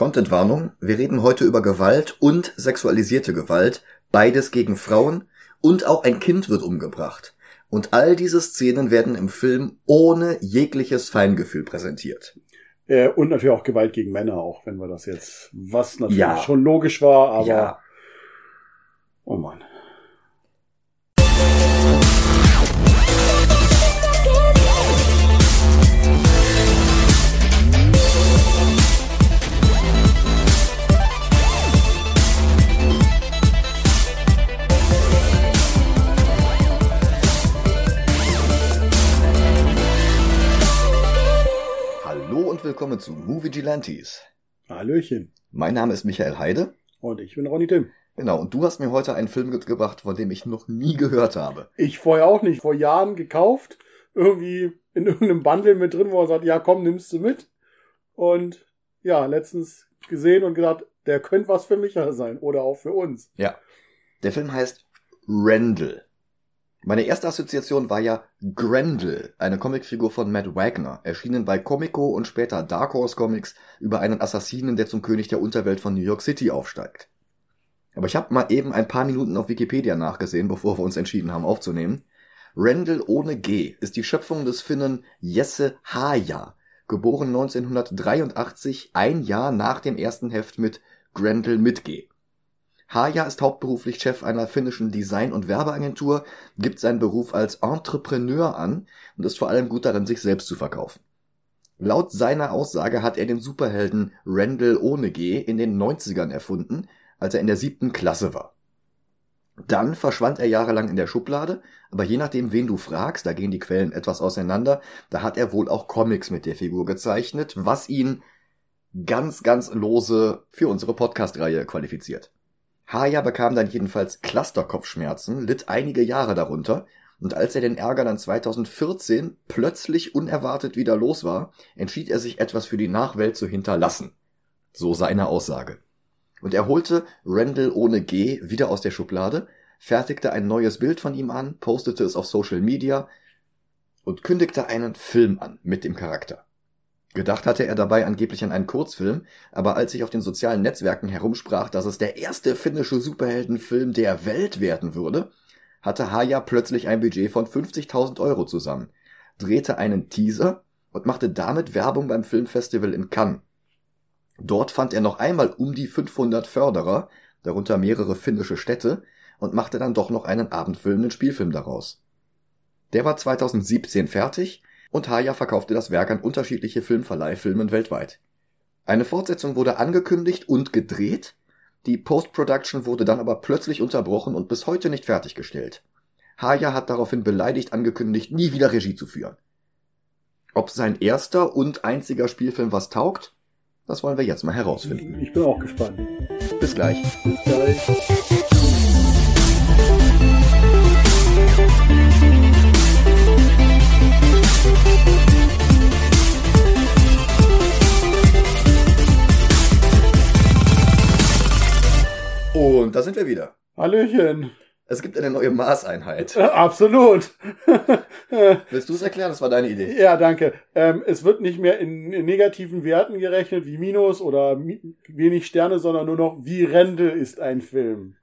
Contentwarnung. Wir reden heute über Gewalt und sexualisierte Gewalt. Beides gegen Frauen. Und auch ein Kind wird umgebracht. Und all diese Szenen werden im Film ohne jegliches Feingefühl präsentiert. Äh, und natürlich auch Gewalt gegen Männer, auch wenn wir das jetzt, was natürlich Ja. schon logisch war, aber Ja. oh Mann. Willkommen zu Movie Gilantes. Hallöchen. Mein Name ist Michael Heide. Und ich bin Ronny Tim. Genau, und du hast mir heute einen Film mitgebracht, von dem ich noch nie gehört habe. Ich vorher auch nicht, vor Jahren gekauft, irgendwie in irgendeinem Bundle mit drin, wo er sagt, ja komm, nimmst du mit. Und ja, letztens gesehen und gedacht, der könnte was für Michael sein oder auch für uns. Ja. Der Film heißt Randall. Meine erste Assoziation war ja Grendel, eine Comicfigur von Matt Wagner, erschienen bei Comico und später Dark Horse Comics über einen Assassinen, der zum König der Unterwelt von New York City aufsteigt. Aber ich habe mal eben ein paar Minuten auf Wikipedia nachgesehen, bevor wir uns entschieden haben aufzunehmen. Randall ohne G ist die Schöpfung des Finnen Jesse Haja, geboren 1983, ein Jahr nach dem ersten Heft mit Grendel mit G. Haja ist hauptberuflich Chef einer finnischen Design- und Werbeagentur, gibt seinen Beruf als Entrepreneur an und ist vor allem gut darin, sich selbst zu verkaufen. Laut seiner Aussage hat er den Superhelden Randall ohne G in den 90ern erfunden, als er in der siebten Klasse war. Dann verschwand er jahrelang in der Schublade, aber je nachdem, wen du fragst, da gehen die Quellen etwas auseinander, da hat er wohl auch Comics mit der Figur gezeichnet, was ihn ganz, ganz lose für unsere Podcast-Reihe qualifiziert. Haya bekam dann jedenfalls Clusterkopfschmerzen, litt einige Jahre darunter, und als er den Ärger dann 2014 plötzlich unerwartet wieder los war, entschied er sich etwas für die Nachwelt zu hinterlassen. So seine Aussage. Und er holte Randall ohne G wieder aus der Schublade, fertigte ein neues Bild von ihm an, postete es auf Social Media und kündigte einen Film an mit dem Charakter. Gedacht hatte er dabei angeblich an einen Kurzfilm, aber als sich auf den sozialen Netzwerken herumsprach, dass es der erste finnische Superheldenfilm der Welt werden würde, hatte Haya plötzlich ein Budget von 50.000 Euro zusammen, drehte einen Teaser und machte damit Werbung beim Filmfestival in Cannes. Dort fand er noch einmal um die 500 Förderer, darunter mehrere finnische Städte, und machte dann doch noch einen abendfüllenden Spielfilm daraus. Der war 2017 fertig und Haya verkaufte das Werk an unterschiedliche Filmverleihfilmen weltweit. Eine Fortsetzung wurde angekündigt und gedreht, die Post-Production wurde dann aber plötzlich unterbrochen und bis heute nicht fertiggestellt. Haya hat daraufhin beleidigt angekündigt, nie wieder Regie zu führen. Ob sein erster und einziger Spielfilm was taugt, das wollen wir jetzt mal herausfinden. Ich bin auch gespannt. Bis gleich. Bis gleich. Und da sind wir wieder. Hallöchen. Es gibt eine neue Maßeinheit. Absolut. Willst du es erklären? Das war deine Idee. Ja, danke. Ähm, es wird nicht mehr in, in negativen Werten gerechnet, wie Minus oder mi wenig Sterne, sondern nur noch, wie Rente ist ein Film.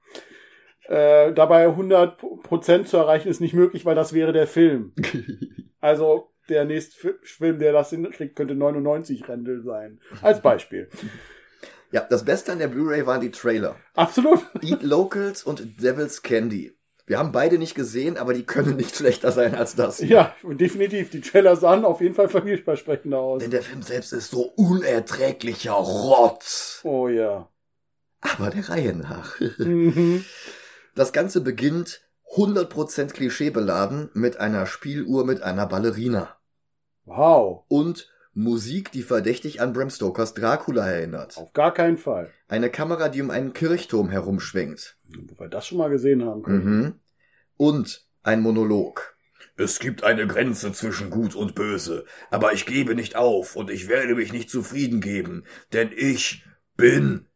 Äh, dabei 100% zu erreichen ist nicht möglich, weil das wäre der Film. Also der nächste Fi- Film, der das hinkriegt, könnte 99 Rendel sein. Als Beispiel. Ja, das Beste an der Blu-ray waren die Trailer. Absolut. Eat Locals und Devil's Candy. Wir haben beide nicht gesehen, aber die können nicht schlechter sein als das. Ja, definitiv. Die Trailer sahen auf jeden Fall vielversprechender aus. Denn der Film selbst ist so unerträglicher Rotz. Oh ja. Aber der Reihe nach. Mhm. Das Ganze beginnt 100% klischeebeladen mit einer Spieluhr mit einer Ballerina. Wow. Und Musik, die verdächtig an Bram Stokers Dracula erinnert. Auf gar keinen Fall. Eine Kamera, die um einen Kirchturm herumschwenkt. Wo wir das schon mal gesehen haben können. Mhm. Und ein Monolog. Es gibt eine Grenze zwischen Gut und Böse, aber ich gebe nicht auf und ich werde mich nicht zufrieden geben, denn ich bin.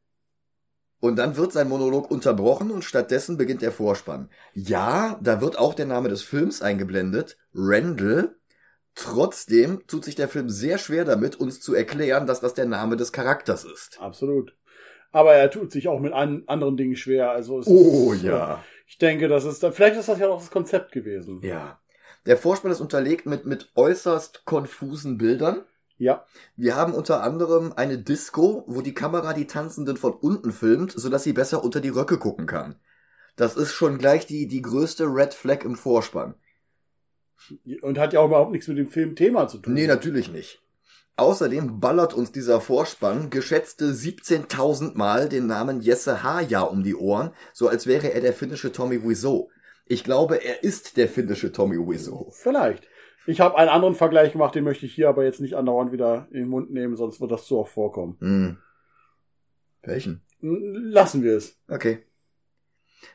Und dann wird sein Monolog unterbrochen und stattdessen beginnt der Vorspann. Ja, da wird auch der Name des Films eingeblendet, Randall, Trotzdem tut sich der Film sehr schwer damit, uns zu erklären, dass das der Name des Charakters ist. Absolut. Aber er tut sich auch mit an, anderen Dingen schwer. Also es Oh ist, ja. Ich denke, das ist, vielleicht ist das ja auch das Konzept gewesen. Ja. Der Vorspann ist unterlegt mit, mit äußerst konfusen Bildern. Ja. Wir haben unter anderem eine Disco, wo die Kamera die Tanzenden von unten filmt, sodass sie besser unter die Röcke gucken kann. Das ist schon gleich die, die größte Red Flag im Vorspann. Und hat ja auch überhaupt nichts mit dem Filmthema zu tun. Nee, natürlich nicht. Außerdem ballert uns dieser Vorspann geschätzte 17.000 Mal den Namen Jesse Haja um die Ohren, so als wäre er der finnische Tommy Wiseau. Ich glaube, er ist der finnische Tommy Wiseau. Vielleicht. Ich habe einen anderen Vergleich gemacht, den möchte ich hier aber jetzt nicht andauernd wieder in den Mund nehmen, sonst wird das zu oft vorkommen. Hm. Welchen? Lassen wir es. Okay.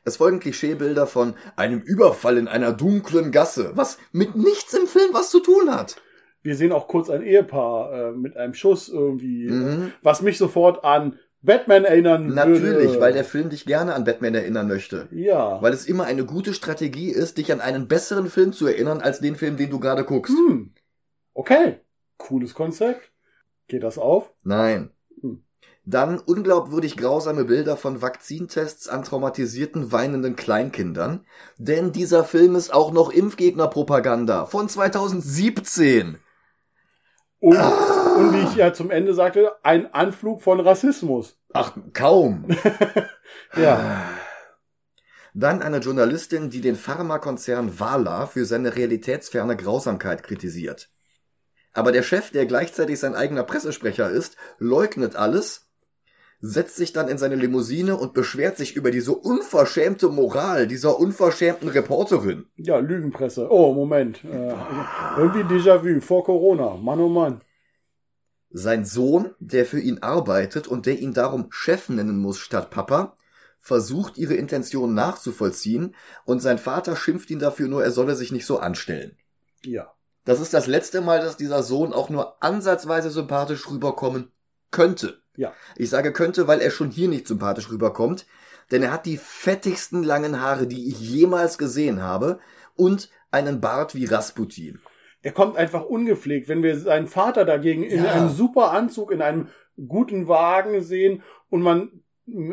Es folgen Klischeebilder von einem Überfall in einer dunklen Gasse, was mit nichts im Film was zu tun hat. Wir sehen auch kurz ein Ehepaar äh, mit einem Schuss irgendwie, Mhm. was mich sofort an Batman erinnern Natürlich, würde. weil der Film dich gerne an Batman erinnern möchte. Ja. Weil es immer eine gute Strategie ist, dich an einen besseren Film zu erinnern, als den Film, den du gerade guckst. Hm. Okay. Cooles Konzept. Geht das auf? Nein. Dann unglaubwürdig grausame Bilder von Vakzintests an traumatisierten, weinenden Kleinkindern. Denn dieser Film ist auch noch Impfgegnerpropaganda von 2017. Und, Ah. und wie ich ja zum Ende sagte, ein Anflug von Rassismus. Ach, kaum. Ja. Dann eine Journalistin, die den Pharmakonzern Wala für seine realitätsferne Grausamkeit kritisiert. Aber der Chef, der gleichzeitig sein eigener Pressesprecher ist, leugnet alles, setzt sich dann in seine Limousine und beschwert sich über diese unverschämte Moral dieser unverschämten Reporterin. Ja, Lügenpresse. Oh, Moment. Äh, irgendwie Déjà-vu vor Corona. Mann, oh Mann. Sein Sohn, der für ihn arbeitet und der ihn darum Chef nennen muss statt Papa, versucht ihre Intention nachzuvollziehen und sein Vater schimpft ihn dafür nur, er solle sich nicht so anstellen. Ja. Das ist das letzte Mal, dass dieser Sohn auch nur ansatzweise sympathisch rüberkommen könnte. Ja. Ich sage könnte, weil er schon hier nicht sympathisch rüberkommt, denn er hat die fettigsten langen Haare, die ich jemals gesehen habe und einen Bart wie Rasputin. Er kommt einfach ungepflegt. Wenn wir seinen Vater dagegen in Ja. einem super Anzug, in einem guten Wagen sehen und man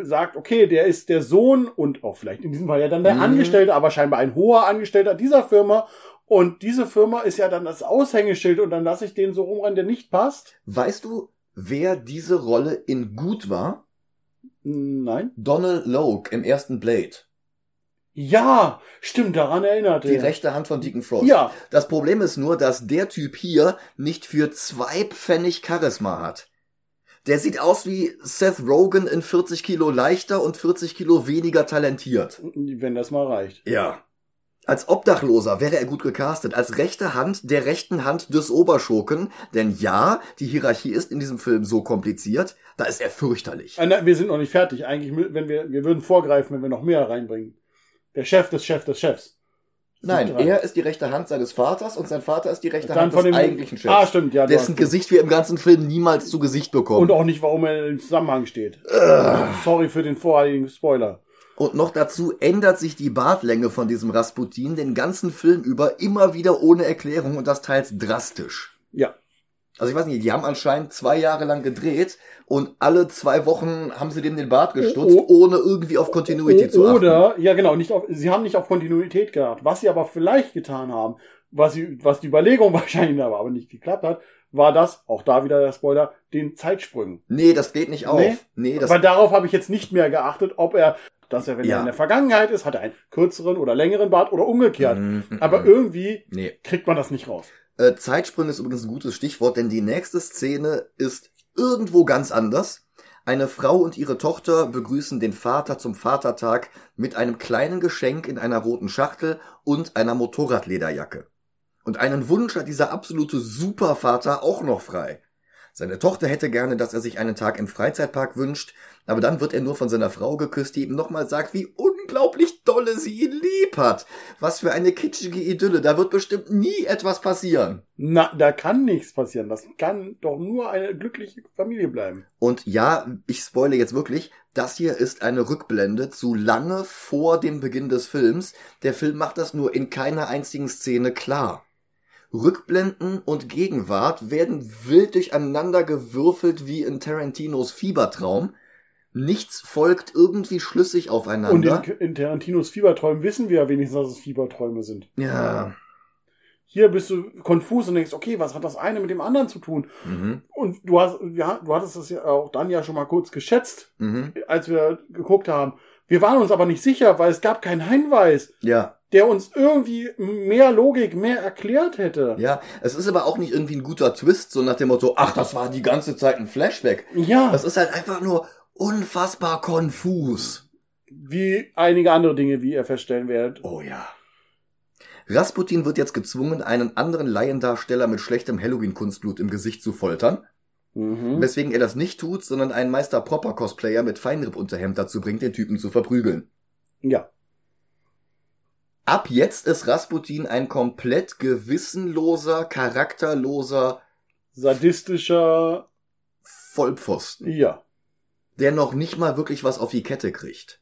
sagt, okay, der ist der Sohn und auch vielleicht in diesem Fall ja dann der Mhm. Angestellte, aber scheinbar ein hoher Angestellter dieser Firma. Und diese Firma ist ja dann das Aushängeschild und dann lasse ich den so rumrennen, der nicht passt. Weißt du, wer diese Rolle in gut war? Nein. Donald Logue im ersten Blade. Ja, stimmt, daran erinnert Die er. rechte Hand von Deacon Frost. Ja, Das Problem ist nur, dass der Typ hier nicht für zwei Pfennig Charisma hat. Der sieht aus wie Seth Rogen in 40 Kilo leichter und 40 Kilo weniger talentiert. wenn das mal reicht. Ja. Als Obdachloser wäre er gut gecastet, als rechte Hand der rechten Hand des Oberschurken, denn ja, die Hierarchie ist in diesem Film so kompliziert, da ist er fürchterlich. Äh, nein, wir sind noch nicht fertig. Eigentlich, wenn wir, wir würden vorgreifen, wenn wir noch mehr reinbringen. Der Chef des Chefs des Chefs. Nein, er ist die rechte Hand seines Vaters und sein Vater ist die rechte Dann Hand von des dem eigentlichen Chefs. Ah, stimmt, ja. dessen Gesicht wir im ganzen Film niemals zu Gesicht bekommen. Und auch nicht, warum er im Zusammenhang steht. Sorry für den vorherigen Spoiler. Und noch dazu ändert sich die Bartlänge von diesem Rasputin den ganzen Film über immer wieder ohne Erklärung und das teils drastisch. Ja. Also ich weiß nicht, die haben anscheinend zwei Jahre lang gedreht und alle zwei Wochen haben sie dem den Bart gestutzt, Oh, ohne irgendwie auf Continuity zu achten. Oder, ja genau, nicht auf, sie haben nicht auf Kontinuität geachtet. Was sie aber vielleicht getan haben, was sie, was die Überlegung wahrscheinlich aber, aber nicht geklappt hat, war das, auch da wieder der Spoiler, den Zeitsprüngen. Nee, das geht nicht auf. Nee? Nee, das Weil darauf habe ich jetzt nicht mehr geachtet, ob er, dass er, wenn Ja. er in der Vergangenheit ist, hat er einen kürzeren oder längeren Bart oder umgekehrt. Mm, mm, Aber mm. irgendwie Nee. kriegt man das nicht raus. Äh, Zeitsprünge ist übrigens ein gutes Stichwort, denn die nächste Szene ist irgendwo ganz anders. Eine Frau und ihre Tochter begrüßen den Vater zum Vatertag mit einem kleinen Geschenk in einer roten Schachtel und einer Motorradlederjacke. Und einen Wunsch hat dieser absolute Supervater auch noch frei. Seine Tochter hätte gerne, dass er sich einen Tag im Freizeitpark wünscht, aber dann wird er nur von seiner Frau geküsst, die ihm nochmal sagt, wie unglaublich dolle sie ihn lieb hat. Was für eine kitschige Idylle, da wird bestimmt nie etwas passieren. Na, da kann nichts passieren. Das kann doch nur eine glückliche Familie bleiben. Und ja, ich spoile jetzt wirklich, das hier ist eine Rückblende zu lange vor dem Beginn des Films. Der Film macht das nur in keiner einzigen Szene klar. Rückblenden und Gegenwart werden wild durcheinander gewürfelt wie in Tarantinos Fiebertraum. Nichts folgt irgendwie schlüssig Und aufeinander. in, in Tarantinos Fieberträumen wissen wir ja wenigstens, dass es Fieberträume sind. ja. Hier bist du konfus und denkst, okay, was hat das eine mit dem anderen zu tun? Mhm. Und du hast, ja, du hattest es ja auch dann ja schon mal kurz geschätzt, Mhm. als wir geguckt haben. Wir waren uns aber nicht sicher, weil es gab keinen Hinweis, Ja. der uns irgendwie mehr Logik, mehr erklärt hätte. Ja. Es ist aber auch nicht irgendwie ein guter Twist, so nach dem Motto, ach, das war die ganze Zeit ein Flashback. Ja, Das ist halt einfach nur unfassbar konfus. wie einige andere Dinge, wie ihr feststellen werdet. Oh ja. Rasputin wird jetzt gezwungen, einen anderen Laiendarsteller mit schlechtem Halloween-Kunstblut im Gesicht zu foltern, Mhm. weswegen er das nicht tut, sondern einen Meister Proper Cosplayer mit Feinripp-Unterhemd dazu bringt, den Typen zu verprügeln. Ja. Ab jetzt ist Rasputin ein komplett gewissenloser, charakterloser Sadistischer, Vollpfosten, ja. Der noch nicht mal wirklich was auf die Kette kriegt.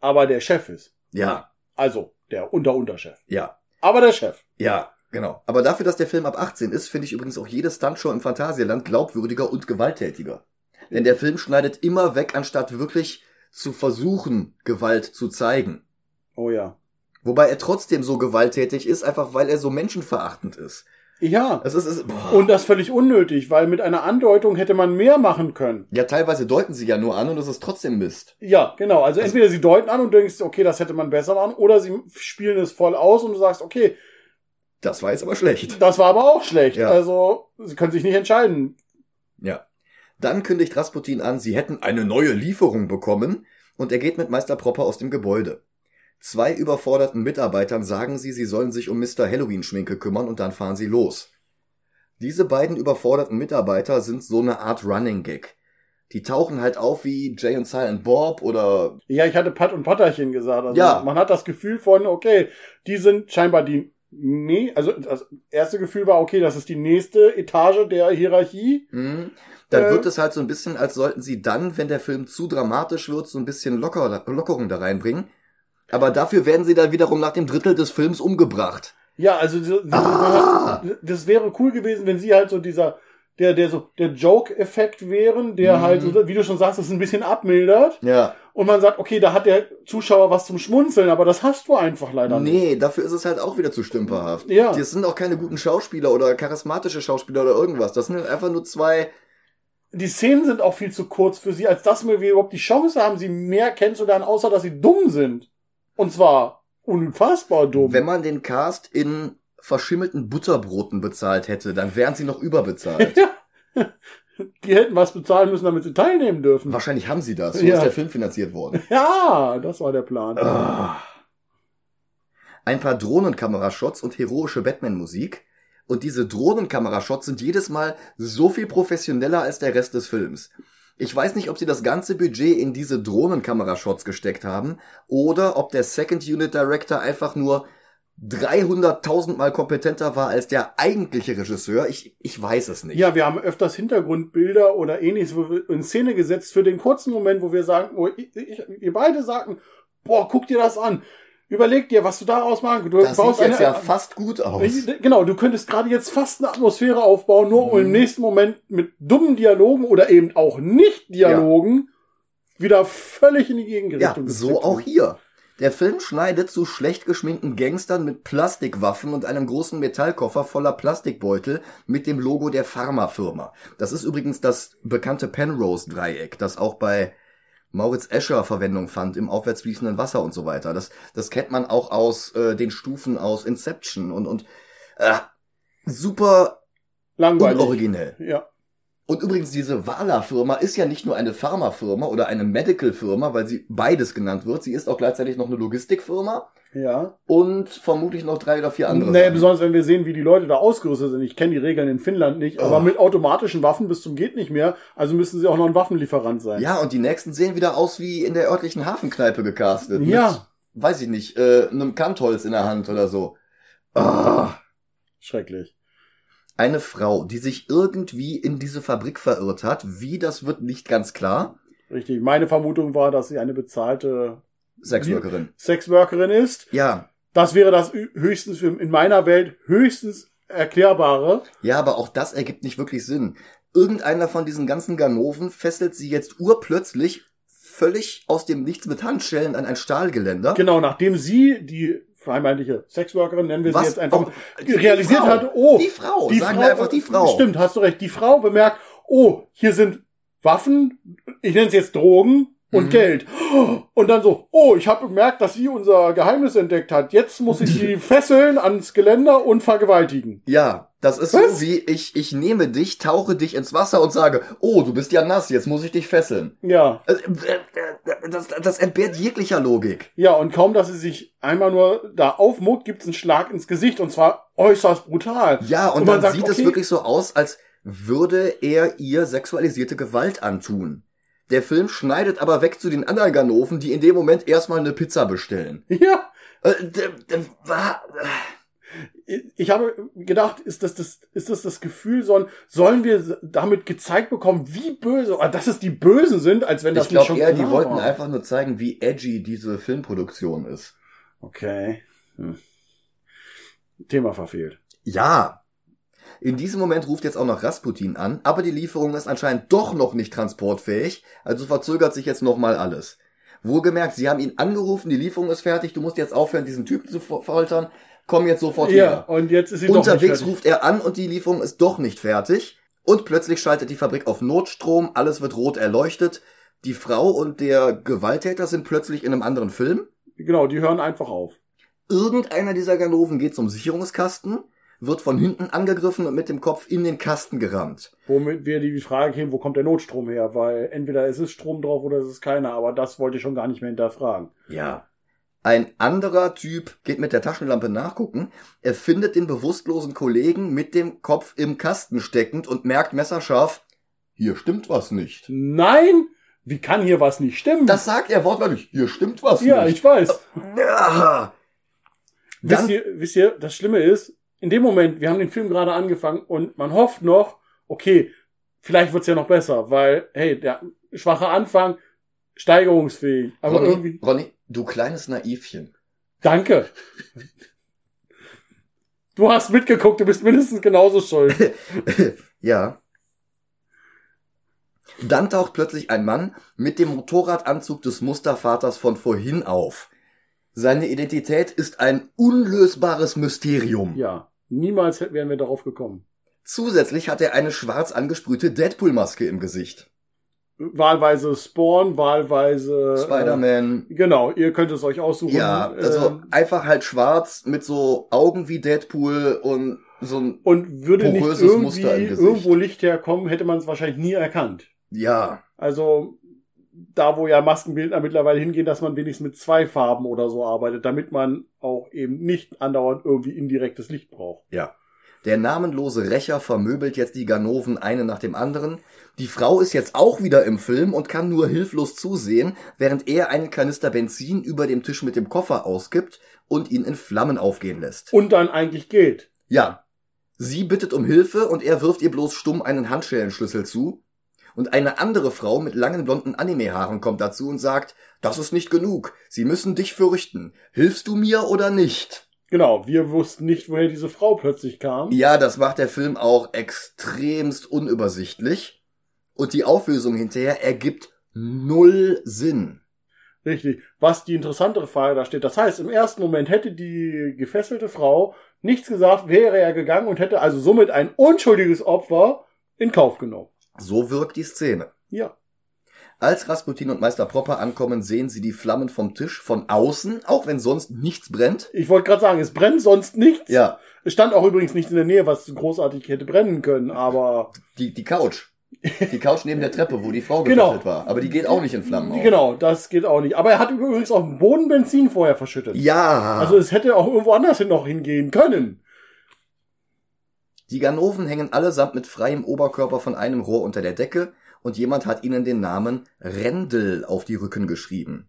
Aber der Chef ist. Ja, Also, der Unter-Unterchef. ja, Aber der Chef. ja, genau. Aber dafür, dass der Film ab 18 ist, finde ich übrigens auch jede Stuntshow im Phantasialand glaubwürdiger und gewalttätiger. Denn der Film schneidet immer weg, anstatt wirklich zu versuchen, Gewalt zu zeigen. Oh ja. Wobei er trotzdem so gewalttätig ist, einfach weil er so menschenverachtend ist. Ja. Es ist, boah. Und das völlig unnötig, weil mit einer Andeutung hätte man mehr machen können. ja, teilweise deuten sie ja nur an und es ist trotzdem Mist. Ja, genau. Also entweder sie deuten an und du denkst, okay, das hätte man besser machen, oder sie spielen es voll aus und du sagst, okay, Das war jetzt aber schlecht. das war aber auch schlecht. Ja. Also, sie können sich nicht entscheiden. Ja. Dann kündigt Rasputin an, sie hätten eine neue Lieferung bekommen und er geht mit Meister Propper aus dem Gebäude. Zwei überforderten Mitarbeitern sagen sie, sie sollen sich um Mr. Halloween-Schminke kümmern und dann fahren sie los. Diese beiden überforderten Mitarbeiter sind so eine Art Running Gag. Die tauchen halt auf wie Jay und Silent Bob oder Ja, ich hatte Pat und Patterchen gesagt. Also Ja. man hat das Gefühl von, okay, die sind scheinbar die, nee, also das erste Gefühl war, okay, das ist die nächste Etage der Hierarchie. hm, dann Äh. wird es halt so ein bisschen, als sollten sie dann, wenn der Film zu dramatisch wird, so ein bisschen locker, Lockerung da reinbringen. Aber dafür werden sie dann wiederum nach dem Drittel des Films umgebracht. Ja, also so- Ah. das wäre cool gewesen, wenn sie halt so dieser der der so der Joke-Effekt wären, der Mhm. halt, so, wie du schon sagst, das ein bisschen abmildert Ja. und man sagt, okay, da hat der Zuschauer was zum Schmunzeln, aber das hast du einfach leider nicht. Nee, dafür ist es halt auch wieder zu stümperhaft. Ja. Das sind auch keine guten Schauspieler oder charismatische Schauspieler oder irgendwas. Das sind einfach nur zwei. Die Szenen sind auch viel zu kurz für sie, als dass wir überhaupt die Chance haben, sie mehr kennenzulernen, außer dass sie dumm sind. Und zwar unfassbar dumm. Wenn man den Cast in verschimmelten Butterbroten bezahlt hätte, dann wären sie noch überbezahlt. ja. Die hätten was bezahlen müssen, damit sie teilnehmen dürfen. Wahrscheinlich haben sie das. So Ja. ist der Film finanziert worden. Ja, das war der Plan. Ah. Ein paar Drohnenkamerashots und heroische Batman-Musik. Und diese Drohnenkamerashots sind jedes Mal so viel professioneller als der Rest des Films. Ich weiß nicht, ob sie das ganze Budget in diese Drohnenkamerashots gesteckt haben oder ob der Second Unit Director einfach nur 300.000 Mal kompetenter war als der eigentliche Regisseur. Ich, ich weiß es nicht. Ja, wir haben öfters Hintergrundbilder oder ähnliches in Szene gesetzt für den kurzen Moment, wo wir sagen, wo ich, ich, wir beide sagten, boah, guck dir das an. Überleg dir, was du daraus machen kannst. Du das sieht jetzt ja fast gut aus. Genau, du könntest gerade jetzt fast eine Atmosphäre aufbauen, nur um Mhm. im nächsten Moment mit dummen Dialogen oder eben auch Nicht-Dialogen wieder völlig in die Ja, Gegenrichtung so getreten. auch hier. Der Film schneidet zu schlecht geschminkten Gangstern mit Plastikwaffen und einem großen Metallkoffer voller Plastikbeutel mit dem Logo der Pharmafirma. Das ist übrigens das bekannte Penrose-Dreieck, das auch bei Mauritz Escher Verwendung fand im aufwärts fließenden Wasser und so weiter. Das, das kennt man auch aus äh, den Stufen aus Inception und, und äh, super Langweilig. unoriginell. Ja. Und übrigens, diese Wala-Firma ist ja nicht nur eine Pharmafirma oder eine Medical-Firma, weil sie beides genannt wird. Sie ist auch gleichzeitig noch eine Logistikfirma Ja. und vermutlich noch drei oder vier andere. Nee, Sachen. besonders wenn wir sehen, wie die Leute da ausgerüstet sind. Ich kenne die Regeln in Finnland nicht, aber Oh. mit automatischen Waffen bis zum geht nicht mehr. Also müssen sie auch noch ein Waffenlieferant sein. ja, und die nächsten sehen wieder aus wie in der örtlichen Hafenkneipe gecastet. Ja. Mit, weiß ich nicht, äh, einem Kantholz in der Hand oder so. Ah. Schrecklich. Eine Frau, die sich irgendwie in diese Fabrik verirrt hat. Wie, das wird nicht ganz klar. Richtig. Meine Vermutung war, dass sie eine bezahlte Sexworkerin. Sexworkerin ist. Ja, Das wäre das höchstens in meiner Welt höchstens erklärbare. Ja, aber auch das ergibt nicht wirklich Sinn. Irgendeiner von diesen ganzen Ganoven fesselt sie jetzt urplötzlich völlig aus dem Nichts mit Handschellen an ein Stahlgeländer. Genau, nachdem sie die vermeintliche Sexworkerin, nennen wir Was? sie jetzt einfach, die realisiert Frau. hat, oh, Die Frau, die sagen Frau, einfach die Frau. Stimmt, hast du recht. Die Frau bemerkt, oh, hier sind Waffen, ich nenne es jetzt Drogen und Mhm. Geld. Und dann so, oh, ich habe bemerkt, dass sie unser Geheimnis entdeckt hat. Jetzt muss ich sie fesseln ans Geländer und vergewaltigen. Ja, das ist Was? so wie ich, ich nehme dich, tauche dich ins Wasser und sage, oh, du bist ja nass, jetzt muss ich dich fesseln. Ja. Äh, äh, Das, das entbehrt jeglicher Logik. Ja, und kaum, dass sie sich einmal nur da aufmuckt, gibt's einen Schlag ins Gesicht und zwar äußerst brutal. Ja, und, Und man dann sagt, sieht es okay. wirklich so aus, als würde er ihr sexualisierte Gewalt antun. Der Film schneidet aber weg zu den anderen Ganoven, die in dem Moment erstmal eine Pizza bestellen. Ja. Äh, wa- Ich habe gedacht, ist das das, ist das das Gefühl, sollen, sollen wir damit gezeigt bekommen, wie böse, ah, dass es die Bösen sind, als wenn das Ich glaube nicht schon eher, die klar wollten war. einfach nur zeigen, wie edgy diese Filmproduktion ist. Okay. Hm. Thema verfehlt. Ja. In diesem Moment ruft jetzt auch noch Rasputin an, aber die Lieferung ist anscheinend doch noch nicht transportfähig, also verzögert sich jetzt nochmal alles. Wohlgemerkt, sie haben ihn angerufen, die Lieferung ist fertig, du musst jetzt aufhören, diesen Typen zu fol- foltern, komm jetzt sofort Ja, her. und jetzt ist sie Unterwegs ruft er an und die Lieferung ist doch nicht fertig. Und plötzlich schaltet die Fabrik auf Notstrom, alles wird rot erleuchtet. Die Frau und der Gewalttäter sind plötzlich in einem anderen Film. Genau, die hören einfach auf. Irgendeiner dieser Ganoven geht zum Sicherungskasten, wird von hinten angegriffen und mit dem Kopf in den Kasten gerammt. Womit wir die Frage kämen, wo kommt der Notstrom her? Weil entweder ist es Strom drauf oder ist es keiner, aber das wollte ich schon gar nicht mehr hinterfragen. Ja. Ein anderer Typ geht mit der Taschenlampe nachgucken. Er findet den bewusstlosen Kollegen mit dem Kopf im Kasten steckend und merkt messerscharf, hier stimmt was nicht. Nein! Wie kann hier was nicht stimmen? Das sagt er wortwörtlich. Hier stimmt was ja, nicht. ich weiß. Ja. Wisst ihr, wisst ihr, das Schlimme ist, in dem Moment, wir haben den Film gerade angefangen und man hofft noch, okay, vielleicht wird's ja noch besser, weil, hey, der schwache Anfang, steigerungsfähig. Aber Ronny, irgendwie, Ronny, du kleines Naivchen. danke. Du hast mitgeguckt, du bist mindestens genauso schuld. ja. Dann taucht plötzlich ein Mann mit dem Motorradanzug des Mustervaters von vorhin auf. Seine Identität ist ein unlösbares Mysterium. Ja, niemals wären wir darauf gekommen. Zusätzlich hat er eine schwarz angesprühte Deadpool-Maske im Gesicht. Wahlweise Spawn, wahlweise Spider-Man. Äh, genau, ihr könnt es euch aussuchen. Ja, also Ähm, einfach halt schwarz mit so Augen wie Deadpool und so ein, und würde nicht irgendwie irgendwo Licht herkommen, hätte man es wahrscheinlich nie erkannt. ja, Also da, wo ja Maskenbildner mittlerweile hingehen, dass man wenigstens mit zwei Farben oder so arbeitet, damit man auch eben nicht andauernd irgendwie indirektes Licht braucht. ja. Der namenlose Rächer vermöbelt jetzt die Ganoven eine nach dem anderen. Die Frau ist jetzt auch wieder im Film und kann nur hilflos zusehen, während er einen Kanister Benzin über dem Tisch mit dem Koffer auskippt und ihn in Flammen aufgehen lässt. Und dann eigentlich geht. Ja. Sie bittet um Hilfe und er wirft ihr bloß stumm einen Handschellenschlüssel zu. Und eine andere Frau mit langen blonden Anime-Haaren kommt dazu und sagt, das ist nicht genug. Sie müssen dich fürchten. Hilfst du mir oder nicht? Genau, wir wussten nicht, woher diese Frau plötzlich kam. Ja, das macht der Film auch extremst unübersichtlich. Und die Auflösung hinterher ergibt null Sinn. Richtig. Was die interessantere Frage da steht. Das heißt, im ersten Moment hätte die gefesselte Frau nichts gesagt, wäre er gegangen und hätte also somit ein unschuldiges Opfer in Kauf genommen. So wirkt die Szene. Ja. Als Rasputin und Meister Propper ankommen, sehen sie die Flammen vom Tisch von außen, auch wenn sonst nichts brennt. Ich wollte gerade sagen, es brennt sonst nichts. Ja, Es stand auch übrigens nichts in der Nähe, was großartig hätte brennen können, aber die, die Couch. Die Couch neben der Treppe, wo die Frau Genau. gefesselt war. Aber die geht auch nicht in Flammen auf. genau, das geht auch nicht. Aber er hat übrigens auf dem Boden Benzin vorher verschüttet. Ja. Also es hätte auch irgendwo anders hin noch hingehen können. Die Ganoven hängen allesamt mit freiem Oberkörper von einem Rohr unter der Decke und jemand hat ihnen den Namen Rendel auf die Rücken geschrieben.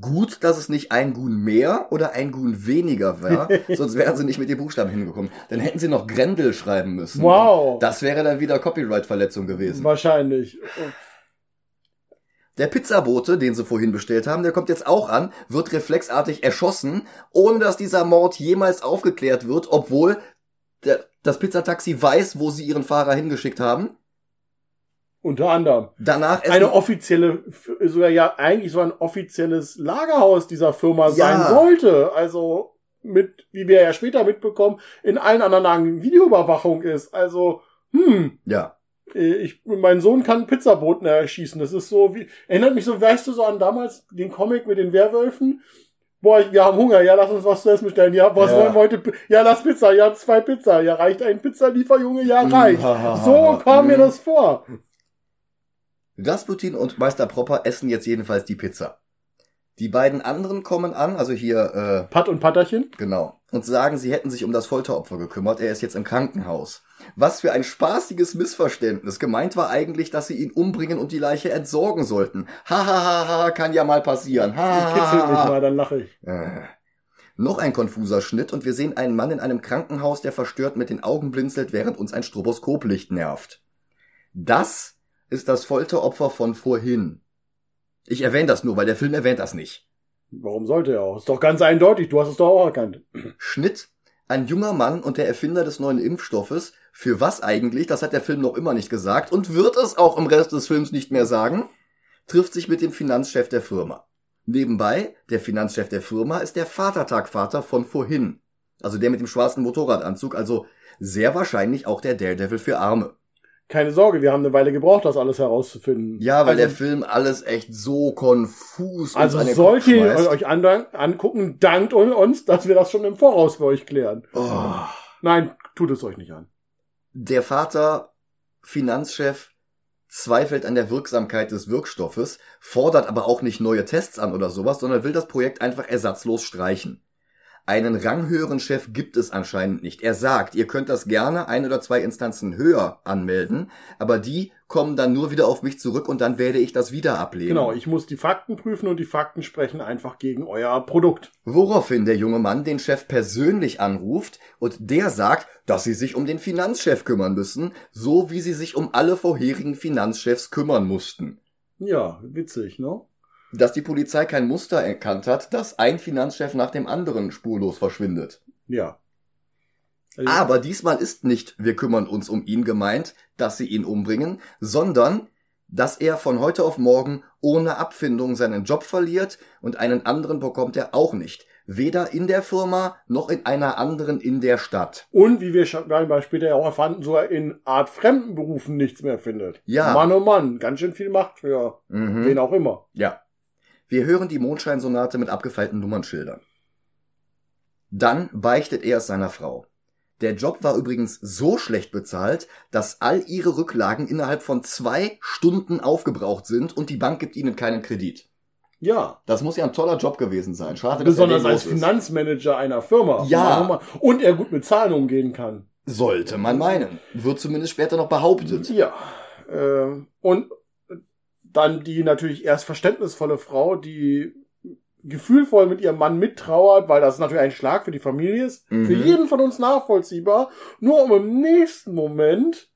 Gut, dass es nicht ein Gun mehr oder ein Gun weniger war, sonst wären sie nicht mit den Buchstaben hingekommen. Dann hätten sie noch Grendel schreiben müssen. Wow. Das wäre dann wieder Copyright-Verletzung gewesen. Wahrscheinlich. Der Pizzabote, den sie vorhin bestellt haben, der kommt jetzt auch an, wird reflexartig erschossen, ohne dass dieser Mord jemals aufgeklärt wird, obwohl der, das Pizzataxi weiß, wo sie ihren Fahrer hingeschickt haben. Unter anderem. Danach Eine offizielle, sogar ja eigentlich so ein offizielles Lagerhaus dieser Firma sein Ja. sollte. Also mit, wie wir ja später mitbekommen, in allen anderen Lagen Videoüberwachung ist. Also, hm, ja, Äh, Ich, mein Sohn kann Pizzaboten erschießen. Das ist so wie, erinnert mich so, weißt du, so an damals den Comic mit den Werwölfen? Boah, wir haben Hunger, ja, lass uns was zu essen bestellen. Ja, was Ja. wollen wir heute? Ja, lass Pizza, ja, zwei Pizza. Ja, reicht ein Pizzalieferjunge? Ja, reicht. ha, So kam mir Mm. das vor. Rasputin und Meister Propper essen jetzt jedenfalls die Pizza. Die beiden anderen kommen an, also hier, Pat und Patterchen? äh, genau, und sagen, sie hätten sich um das Folteropfer gekümmert. Er ist jetzt im Krankenhaus. Was für ein spaßiges Missverständnis. Gemeint war eigentlich, dass sie ihn umbringen und die Leiche entsorgen sollten. Ha, ha, ha, ha, kann ja mal passieren. Ha, ha, Kitzelt mich mal, dann lache ich. Äh. Noch ein konfuser Schnitt und wir sehen einen Mann in einem Krankenhaus, der verstört mit den Augen blinzelt, während uns ein Stroboskoplicht nervt. Das ist das Folteropfer von vorhin. Ich erwähne das nur, weil der Film erwähnt das nicht. Warum sollte er auch? Ist doch ganz eindeutig. Du hast es doch auch erkannt. Schnitt. Ein junger Mann und der Erfinder des neuen Impfstoffes. Für was eigentlich? Das hat der Film noch immer nicht gesagt und wird es auch im Rest des Films nicht mehr sagen. Trifft sich mit dem Finanzchef der Firma. Nebenbei, der Finanzchef der Firma ist der Vatertagvater von vorhin. Also der mit dem schwarzen Motorradanzug, also sehr wahrscheinlich auch der Daredevil für Arme. Keine Sorge, wir haben eine Weile gebraucht, das alles herauszufinden. Ja, weil also, der Film alles echt so konfus Also sollt ihr euch an, angucken, dankt uns, dass wir das schon im Voraus für euch klären. Oh. Nein, tut es euch nicht an. Der Vater, Finanzchef, zweifelt an der Wirksamkeit des Wirkstoffes, fordert aber auch nicht neue Tests an oder sowas, sondern will das Projekt einfach ersatzlos streichen. Einen ranghöheren Chef gibt es anscheinend nicht. Er sagt, ihr könnt das gerne ein oder zwei Instanzen höher anmelden, aber die kommen dann nur wieder auf mich zurück und dann werde ich das wieder ablehnen. Genau, ich muss die Fakten prüfen und die Fakten sprechen einfach gegen euer Produkt. Woraufhin der junge Mann den Chef persönlich anruft und der sagt, dass sie sich um den Finanzchef kümmern müssen, so wie sie sich um alle vorherigen Finanzchefs kümmern mussten. Ja, witzig, ne? Dass die Polizei kein Muster erkannt hat, dass ein Finanzchef nach dem anderen spurlos verschwindet. Ja. Also, Aber diesmal ist nicht, wir kümmern uns um ihn gemeint, dass sie ihn umbringen, sondern dass er von heute auf morgen ohne Abfindung seinen Job verliert und einen anderen bekommt er auch nicht. Weder in der Firma noch in einer anderen in der Stadt. Und wie wir schon mal später ja auch erfahren, sogar in Art fremden Berufen nichts mehr findet. Ja. Mann oh Mann, ganz schön viel Macht für Mhm. wen auch immer. Ja. Wir hören die Mondscheinsonate mit abgefeilten Nummernschildern. Dann beichtet er es seiner Frau. Der Job war übrigens so schlecht bezahlt, dass all ihre Rücklagen innerhalb von zwei Stunden aufgebraucht sind und die Bank gibt ihnen keinen Kredit. Ja. Das muss ja ein toller Job gewesen sein. Schade, dass Besonders er als ist. Finanzmanager einer Firma. Ja. Und er gut mit Zahlen umgehen kann. Sollte man meinen. Wird zumindest später noch behauptet. Ja. Äh, und dann die natürlich erst verständnisvolle Frau, die gefühlvoll mit ihrem Mann mittrauert, weil das natürlich ein Schlag für die Familie ist. Mhm. Für jeden von uns nachvollziehbar. Nur um im nächsten Moment,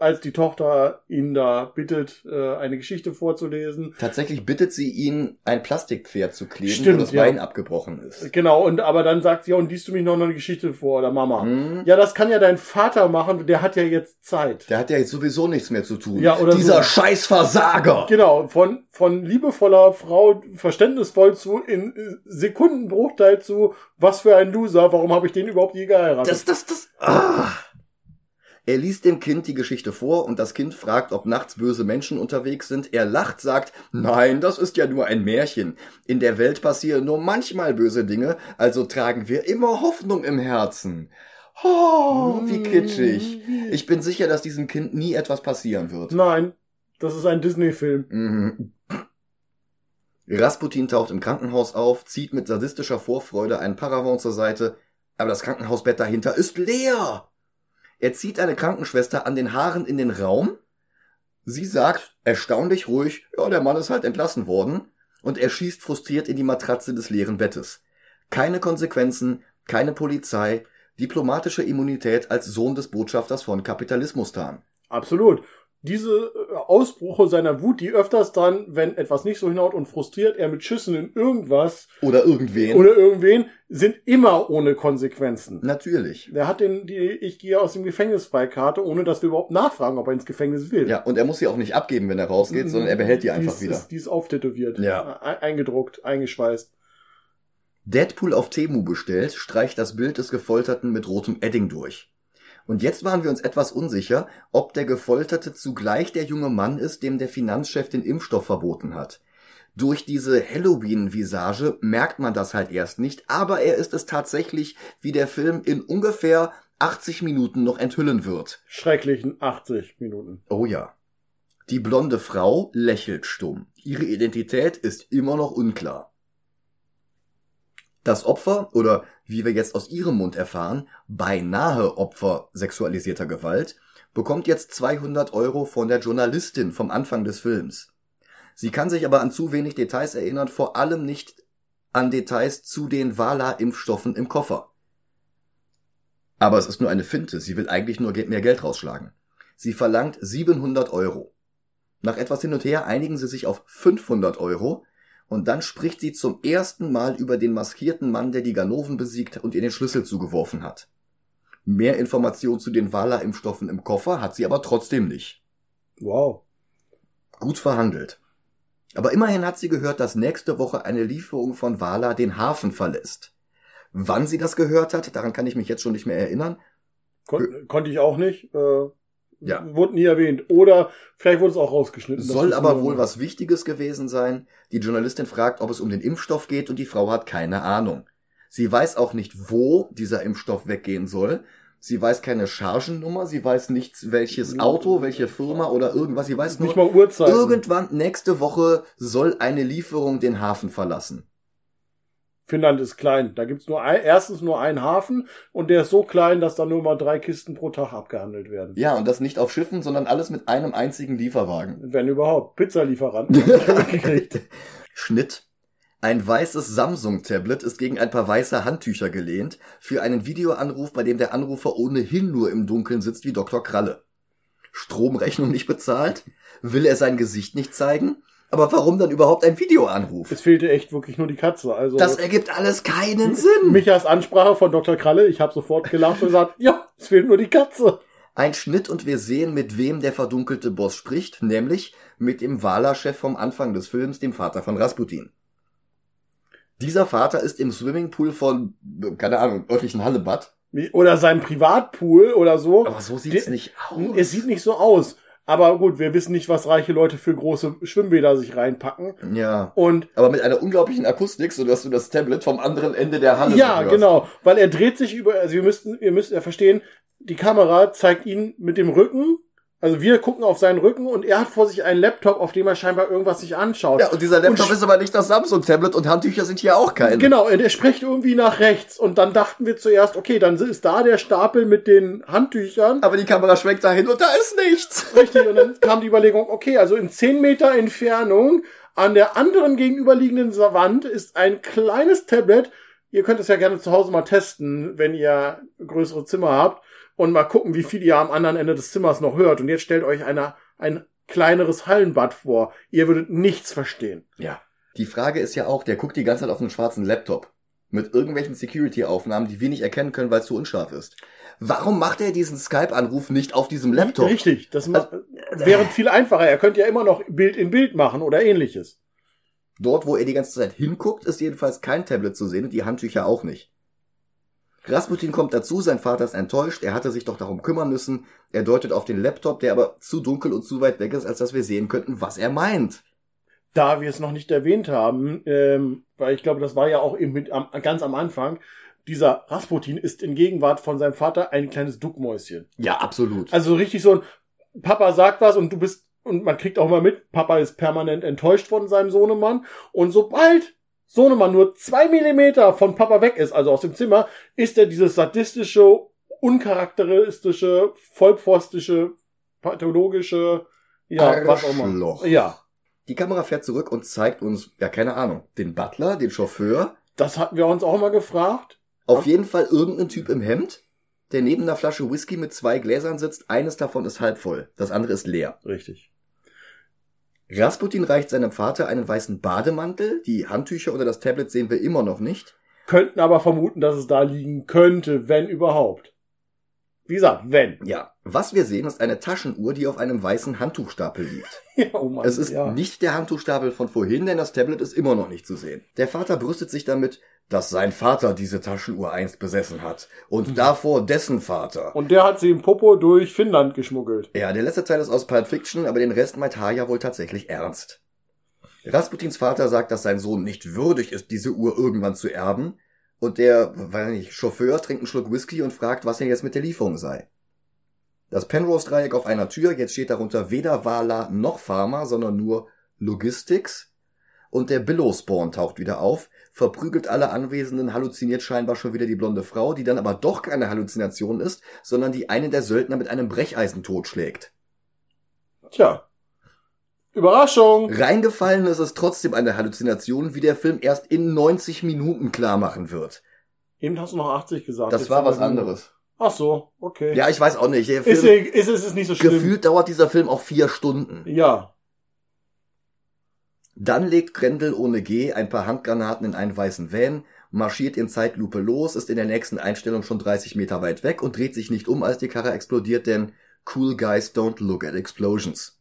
als die Tochter ihn da bittet, äh, eine Geschichte vorzulesen. Tatsächlich bittet sie ihn, ein Plastikpferd zu kleben, Stimmt, wo das ja. Bein abgebrochen ist. Genau, und aber dann sagt sie, ja, und liest du mich noch eine Geschichte vor, oder Mama? Hm? Ja, das kann ja dein Vater machen, der hat ja jetzt Zeit. Der hat ja jetzt sowieso nichts mehr zu tun. Ja, oder Dieser so. scheiß Versager! Genau, von, von liebevoller Frau verständnisvoll zu, in äh, Sekundenbruchteil zu, was für ein Loser, warum habe ich den überhaupt je geheiratet? Das, das, das. Ah. Er liest dem Kind die Geschichte vor und das Kind fragt, ob nachts böse Menschen unterwegs sind. Er lacht, sagt, nein, das ist ja nur ein Märchen. In der Welt passieren nur manchmal böse Dinge, also tragen wir immer Hoffnung im Herzen. Oh, wie kitschig. Ich bin sicher, dass diesem Kind nie etwas passieren wird. Nein, das ist ein Disney-Film. Mhm. Rasputin taucht im Krankenhaus auf, zieht mit sadistischer Vorfreude einen Paravent zur Seite, aber das Krankenhausbett dahinter ist leer. Er zieht eine Krankenschwester an den Haaren in den Raum. Sie sagt, erstaunlich ruhig, ja, der Mann ist halt entlassen worden, und er schießt frustriert in die Matratze des leeren Bettes. Keine Konsequenzen, keine Polizei, diplomatische Immunität als Sohn des Botschafters von Kapitalismustan. Absolut. Diese äh, Ausbrüche seiner Wut, die öfters dann, wenn etwas nicht so hinhaut und frustriert, er mit Schüssen in irgendwas Oder irgendwen. oder irgendwen, sind immer ohne Konsequenzen. Natürlich. Der hat den, die Ich gehe aus dem Gefängnis Freikarte, ohne dass wir überhaupt nachfragen, ob er ins Gefängnis will. Ja, und er muss sie auch nicht abgeben, wenn er rausgeht, sondern er behält die einfach ist, wieder. Ist, die ist auftätowiert. Ja. E- Eingedruckt, eingeschweißt. Deadpool auf Temu bestellt, streicht das Bild des Gefolterten mit rotem Edding durch. Und jetzt waren wir uns etwas unsicher, ob der Gefolterte zugleich der junge Mann ist, dem der Finanzchef den Impfstoff verboten hat. Durch diese Halloween-Visage merkt man das halt erst nicht, aber er ist es tatsächlich, wie der Film in ungefähr 80 Minuten noch enthüllen wird. Schrecklichen 80 Minuten. Oh ja. Die blonde Frau lächelt stumm. Ihre Identität ist immer noch unklar. Das Opfer, oder wie wir jetzt aus ihrem Mund erfahren, beinahe Opfer sexualisierter Gewalt, bekommt jetzt 200 Euro von der Journalistin vom Anfang des Films. Sie kann sich aber an zu wenig Details erinnern, vor allem nicht an Details zu den Vala-Impfstoffen im Koffer. Aber es ist nur eine Finte, sie will eigentlich nur mehr Geld rausschlagen. Sie verlangt 700 Euro. Nach etwas hin und her einigen sie sich auf 500 Euro und dann spricht sie zum ersten Mal über den maskierten Mann, der die Ganoven besiegt und ihr den Schlüssel zugeworfen hat. Mehr Informationen zu den Vala-Impfstoffen im Koffer hat sie aber trotzdem nicht. Wow. Gut verhandelt. Aber immerhin hat sie gehört, dass nächste Woche eine Lieferung von Vala den Hafen verlässt. Wann sie das gehört hat, daran kann ich mich jetzt schon nicht mehr erinnern. Kon konnte ich auch nicht. Äh, Ja. Wurde nie erwähnt. Oder vielleicht wurde es auch rausgeschnitten. Soll aber wohl was Wichtiges gewesen sein. Die Journalistin fragt, ob es um den Impfstoff geht und die Frau hat keine Ahnung. Sie weiß auch nicht, wo dieser Impfstoff weggehen soll. Sie weiß keine Chargennummer, sie weiß nicht, welches Auto, welche Firma oder irgendwas. Sie weiß nur, Nicht mal Uhrzeit. irgendwann nächste Woche soll eine Lieferung den Hafen verlassen. Finnland ist klein. Da gibt's nur ein, erstens nur einen Hafen und der ist so klein, dass da nur mal drei Kisten pro Tag abgehandelt werden. Ja, und das nicht auf Schiffen, sondern alles mit einem einzigen Lieferwagen. Wenn überhaupt. Pizzalieferanten. gekriegt. Schnitt. Ein weißes Samsung-Tablet ist gegen ein paar weiße Handtücher gelehnt für einen Videoanruf, bei dem der Anrufer ohnehin nur im Dunkeln sitzt wie Dr. Kralle. Stromrechnung nicht bezahlt? Will er sein Gesicht nicht zeigen? Aber warum dann überhaupt ein Videoanruf? es fehlte echt wirklich nur die Katze. Also Das ergibt alles keinen Sinn. Michas Ansprache von Dr. Kralle, ich habe sofort gelacht und gesagt, ja, es fehlt nur die Katze. Ein Schnitt und wir sehen, mit wem der verdunkelte Boss spricht, nämlich mit dem Wala-Chef vom Anfang des Films, dem Vater von Rasputin. Dieser Vater ist im Swimmingpool von, keine Ahnung, örtlichen Hallebad. Oder sein Privatpool oder so. Aber so sieht's Die- nicht aus. Es sieht nicht so aus. Aber gut, wir wissen nicht, was reiche Leute für große Schwimmbäder sich reinpacken. Ja. Und Aber mit einer unglaublichen Akustik, so dass du das Tablet vom anderen Ende der Halle ja, genau, weil er dreht sich über, also wir müssten, ihr müsst ja verstehen, die Kamera zeigt ihn mit dem Rücken, also wir gucken auf seinen Rücken und er hat vor sich einen Laptop, auf dem er scheinbar irgendwas sich anschaut. Ja, und dieser Laptop Und- ist aber nicht das Samsung-Tablet und Handtücher sind hier auch keine. Genau, und er spricht irgendwie nach rechts und dann dachten wir zuerst, okay, dann ist da der Stapel mit den Handtüchern. Aber die Kamera schwenkt dahin und da ist nichts. Richtig, und dann kam die Überlegung, okay, also in 10 Meter Entfernung an der anderen gegenüberliegenden Wand ist ein kleines Tablet. Ihr könnt es ja gerne zu Hause mal testen, wenn ihr größere Zimmer habt und mal gucken, wie viel ihr am anderen Ende des Zimmers noch hört. Und jetzt stellt euch einer, ein kleineres Hallenbad vor. Ihr würdet nichts verstehen. Ja. Die Frage ist ja auch, der guckt die ganze Zeit auf einen schwarzen Laptop. Mit irgendwelchen Security-Aufnahmen, die wir nicht erkennen können, weil es zu unscharf ist. Warum macht er diesen Skype-Anruf nicht auf diesem Laptop? Richtig, das ma- wäre viel einfacher. Er könnte ja immer noch Bild in Bild machen oder ähnliches. Dort, wo er die ganze Zeit hinguckt, ist jedenfalls kein Tablet zu sehen und die Handtücher auch nicht. Rasputin kommt dazu, sein Vater ist enttäuscht, er hatte sich doch darum kümmern müssen. Er deutet auf den Laptop, der aber zu dunkel und zu weit weg ist, als dass wir sehen könnten, was er meint. da wir es noch nicht erwähnt haben, ähm, weil ich glaube, das war ja auch eben mit am, ganz am Anfang, dieser Rasputin ist in Gegenwart von seinem Vater ein kleines Duckmäuschen. Ja, absolut. Also richtig so ein Papa sagt was und du bist und man kriegt auch mal mit, Papa ist permanent enttäuscht von seinem Sohnemann und sobald Sohnemann nur zwei Millimeter von Papa weg ist, also aus dem Zimmer, ist er dieses sadistische, uncharakteristische, vollpfostische, pathologische, ja, was auch immer. Ja. Die Kamera fährt zurück und zeigt uns, ja, keine Ahnung, den Butler, den Chauffeur, Das hatten wir uns auch mal gefragt. auf jeden Fall irgendeinen Typ im Hemd. der neben einer Flasche Whisky mit zwei Gläsern sitzt. Eines davon ist halb voll, das andere ist leer. Richtig. Rasputin reicht seinem Vater einen weißen Bademantel. Die Handtücher oder das Tablet sehen wir immer noch nicht. Könnten aber vermuten, dass es da liegen könnte, wenn überhaupt. Wie gesagt, wenn. Ja, was wir sehen, ist eine Taschenuhr, die auf einem weißen Handtuchstapel liegt. Ja, oh Mann, Es ist ja. nicht der Handtuchstapel von vorhin, denn das Tablet ist immer noch nicht zu sehen. Der Vater brüstet sich damit, dass sein Vater diese Taschenuhr einst besessen hat. Und Mhm. davor dessen Vater. Und der hat sie im Popo durch Finnland geschmuggelt. Ja, der letzte Teil ist aus Pulp Fiction, aber den Rest meint Haya wohl tatsächlich ernst. Rasputins Vater sagt, dass sein Sohn nicht würdig ist, diese Uhr irgendwann zu erben. Und der, weiß nicht, Chauffeur trinkt einen Schluck Whisky und fragt, was denn jetzt mit der Lieferung sei. Das Penrose-Dreieck auf einer Tür, jetzt steht darunter weder Wala noch Pharma, sondern nur Logistics. Und der Billow-Spawn taucht wieder auf, verprügelt alle Anwesenden, halluziniert scheinbar schon wieder die blonde Frau, die dann aber doch keine Halluzination ist, sondern die einen der Söldner mit einem Brecheisen totschlägt. Tja. Überraschung. Reingefallen ist es trotzdem eine Halluzination, wie der Film erst in 90 Minuten klar machen wird. Eben hast du noch 80 gesagt. Das Jetzt war was anderes. Ach so, okay. Ja, ich weiß auch nicht. Der ist, Film, ist, ist es nicht so schlimm. gefühlt dauert dieser Film auch vier Stunden. Ja. Dann legt Grendel ohne G ein paar Handgranaten in einen weißen Van, marschiert in Zeitlupe los, ist in der nächsten Einstellung schon 30 Meter weit weg und dreht sich nicht um, als die Karre explodiert, denn cool guys don't look at explosions.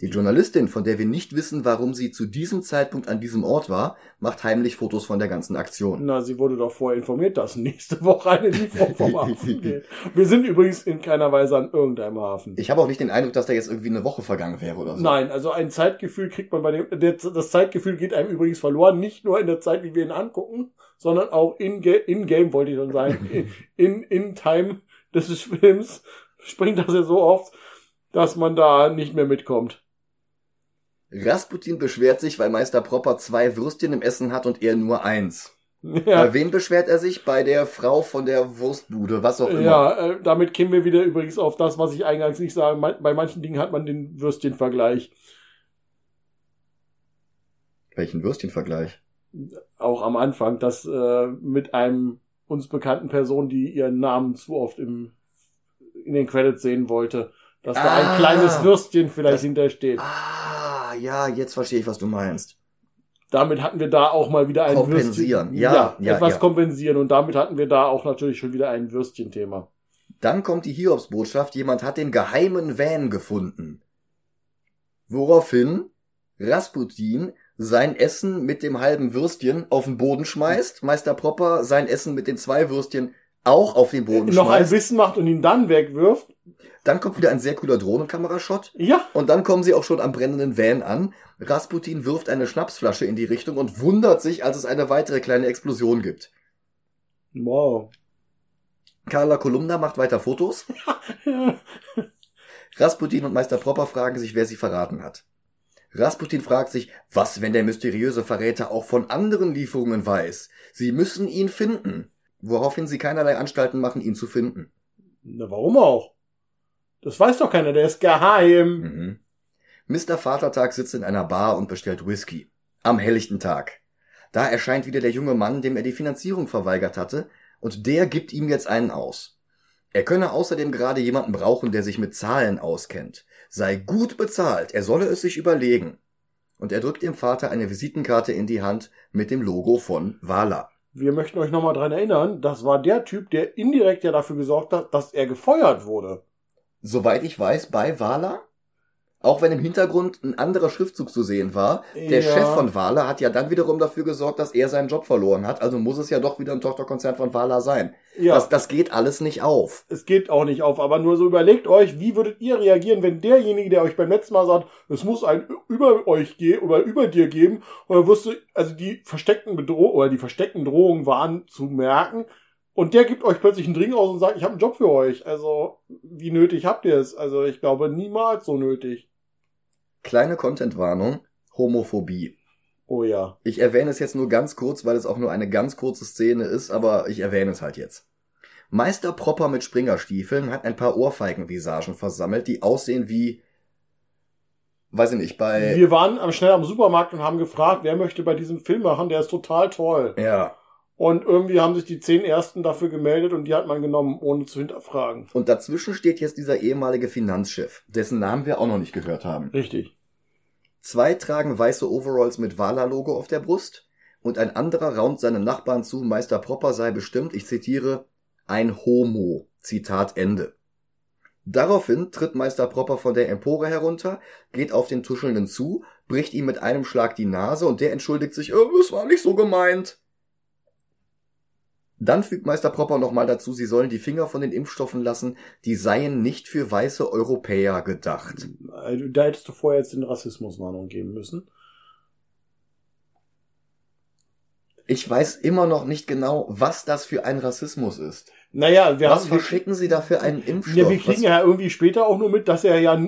Die Journalistin, von der wir nicht wissen, warum sie zu diesem Zeitpunkt an diesem Ort war, macht heimlich Fotos von der ganzen Aktion. Na, sie wurde doch vorher informiert, dass nächste Woche eine Lieferung vom Hafen geht. Wir sind übrigens in keiner Weise an irgendeinem Hafen. Ich habe auch nicht den Eindruck, dass da jetzt irgendwie eine Woche vergangen wäre oder so. Nein, also ein Zeitgefühl kriegt man bei dem, das Zeitgefühl geht einem übrigens verloren, nicht nur in der Zeit, wie wir ihn angucken, sondern auch in, Ga- in Game, wollte ich schon sagen, in, in, in Time des Films springt das ja so oft, dass man da nicht mehr mitkommt. Rasputin beschwert sich, weil Meister Propper zwei Würstchen im Essen hat und er nur eins. Ja, Bei wem beschwert er sich? Bei der Frau von der Wurstbude, was auch immer. ja äh, damit kämen wir wieder übrigens auf das, was ich eingangs nicht sage. Man- Bei manchen Dingen hat man den Würstchenvergleich. Welchen Würstchenvergleich? Auch am Anfang, dass äh, mit einem uns bekannten Person, die ihren Namen zu oft im, in den Credits sehen wollte, dass da Ah, ein kleines Würstchen vielleicht das- hintersteht. Ah, ja, jetzt verstehe ich, was du meinst. Damit hatten wir da auch mal wieder ein Kompensieren. Würstchen. Ja, ja, etwas ja. kompensieren. Und damit hatten wir da auch natürlich schon wieder ein Würstchenthema. Dann kommt die Hiobsbotschaft, jemand hat den geheimen Van gefunden. Woraufhin Rasputin sein Essen mit dem halben Würstchen auf den Boden schmeißt, Meister Propper sein Essen mit den zwei Würstchen auch auf den Boden Noch ein schmeißt. Bissen macht und ihn dann wegwirft. Dann kommt wieder ein sehr cooler Drohnenkamerashot. Ja, Und dann kommen sie auch schon am brennenden Van an. Rasputin wirft eine Schnapsflasche in die Richtung und wundert sich, als es eine weitere kleine Explosion gibt. wow. Carla Kolumna macht weiter Fotos. Rasputin und Meister Propper fragen sich, wer sie verraten hat. Rasputin fragt sich, was, wenn der mysteriöse Verräter auch von anderen Lieferungen weiß? Sie müssen ihn finden. Woraufhin sie keinerlei Anstalten machen, ihn zu finden. Na, warum auch? Das weiß doch keiner, der ist geheim. Mhm. Mr. Vatertag sitzt in einer Bar und bestellt Whisky. Am helllichten Tag. Da erscheint wieder der junge Mann, dem er die Finanzierung verweigert hatte, und der gibt ihm jetzt einen aus. Er könne außerdem gerade jemanden brauchen, der sich mit Zahlen auskennt. Sei gut bezahlt, er solle es sich überlegen. Und er drückt dem Vater eine Visitenkarte in die Hand mit dem Logo von Wala. Wir möchten euch nochmal dran erinnern, das war der Typ, der indirekt ja dafür gesorgt hat, dass er gefeuert wurde. Soweit ich weiß, bei Wala? Auch wenn im Hintergrund ein anderer Schriftzug zu sehen war, der Ja. Chef von Wala hat ja dann wiederum dafür gesorgt, dass er seinen Job verloren hat, also muss es ja doch wieder ein Tochterkonzern von Wala sein. Ja, Das, das geht alles nicht auf. es geht auch nicht auf, aber nur so überlegt euch, wie würdet ihr reagieren, wenn derjenige, der euch beim letzten Mal sagt, es muss ein über euch gehen oder über dir geben, wirst du, also die versteckten Bedrohungen oder die versteckten Drohungen waren zu merken, und der gibt euch plötzlich einen Dring aus und sagt, ich habe einen Job für euch. Also, wie nötig habt ihr es? Also, ich glaube, niemals so nötig. Kleine Contentwarnung, Homophobie. Oh ja. Ich erwähne es jetzt nur ganz kurz, weil es auch nur eine ganz kurze Szene ist, aber ich erwähne es halt jetzt. Meister Propper mit Springerstiefeln hat ein paar Ohrfeigenvisagen versammelt, die aussehen wie, weiß ich nicht, bei, Wir waren am schnell am Supermarkt und haben gefragt, wer möchte bei diesem Film machen, der ist total toll. ja, Und irgendwie haben sich die zehn Ersten dafür gemeldet und die hat man genommen, ohne zu hinterfragen. Und dazwischen steht jetzt dieser ehemalige Finanzchef, dessen Namen wir auch noch nicht gehört haben. Richtig. Zwei tragen weiße Overalls mit Wala-Logo auf der Brust und ein anderer raunt seinem Nachbarn zu, Meister Propper sei bestimmt, ich zitiere, ein Homo. Zitat Ende. Daraufhin tritt Meister Propper von der Empore herunter, geht auf den Tuschelnden zu, bricht ihm mit einem Schlag die Nase und der entschuldigt sich, es war nicht so gemeint. Dann fügt Meister Propper nochmal dazu, sie sollen die Finger von den Impfstoffen lassen, die seien nicht für weiße Europäer gedacht. Also, Da hättest du vorher jetzt den Rassismuswarnung geben müssen. Ich weiß immer noch nicht genau, was das für ein Rassismus ist. Naja, wir Was haben. Verschicken sie da für einen Impfstoff? ja, wir kriegen was, ja irgendwie später auch nur mit, dass er ja,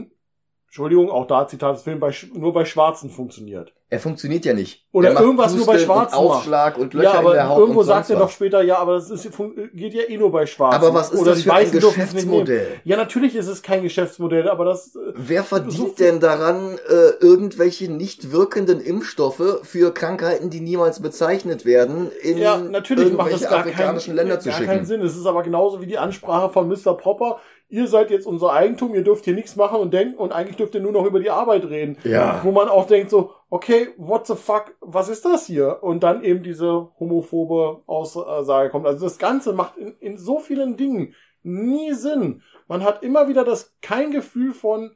Entschuldigung, auch da Zitat des Films, bei, nur bei Schwarzen funktioniert. Er funktioniert ja nicht. Oder er irgendwas nur bei Pusteln Schwarzen Und macht. Ausschlag und Löcher ja, aber in der Haut irgendwo sagt er doch später, ja, aber das ist, geht ja eh nur bei Schwarzen. Aber was ist Oder das für ein. Geschäftsmodell? Ja, natürlich ist es kein Geschäftsmodell, aber das, äh, Wer verdient So- denn daran, äh, irgendwelche nicht wirkenden Impfstoffe für Krankheiten, die niemals bezeichnet werden, in ja, natürlich macht das gar, afrikanischen keinen, Länder zu gar schicken? keinen Sinn. Es ist aber genauso wie die Ansprache von Mr. Popper. Ihr seid jetzt unser Eigentum, ihr dürft hier nichts machen und denken und eigentlich dürft ihr nur noch über die Arbeit reden. Ja. Wo man auch denkt so, okay, what the fuck, was ist das hier? Und dann eben diese homophobe Aussage kommt. Also das Ganze macht in, in so vielen Dingen nie Sinn. Man hat immer wieder das, kein Gefühl von,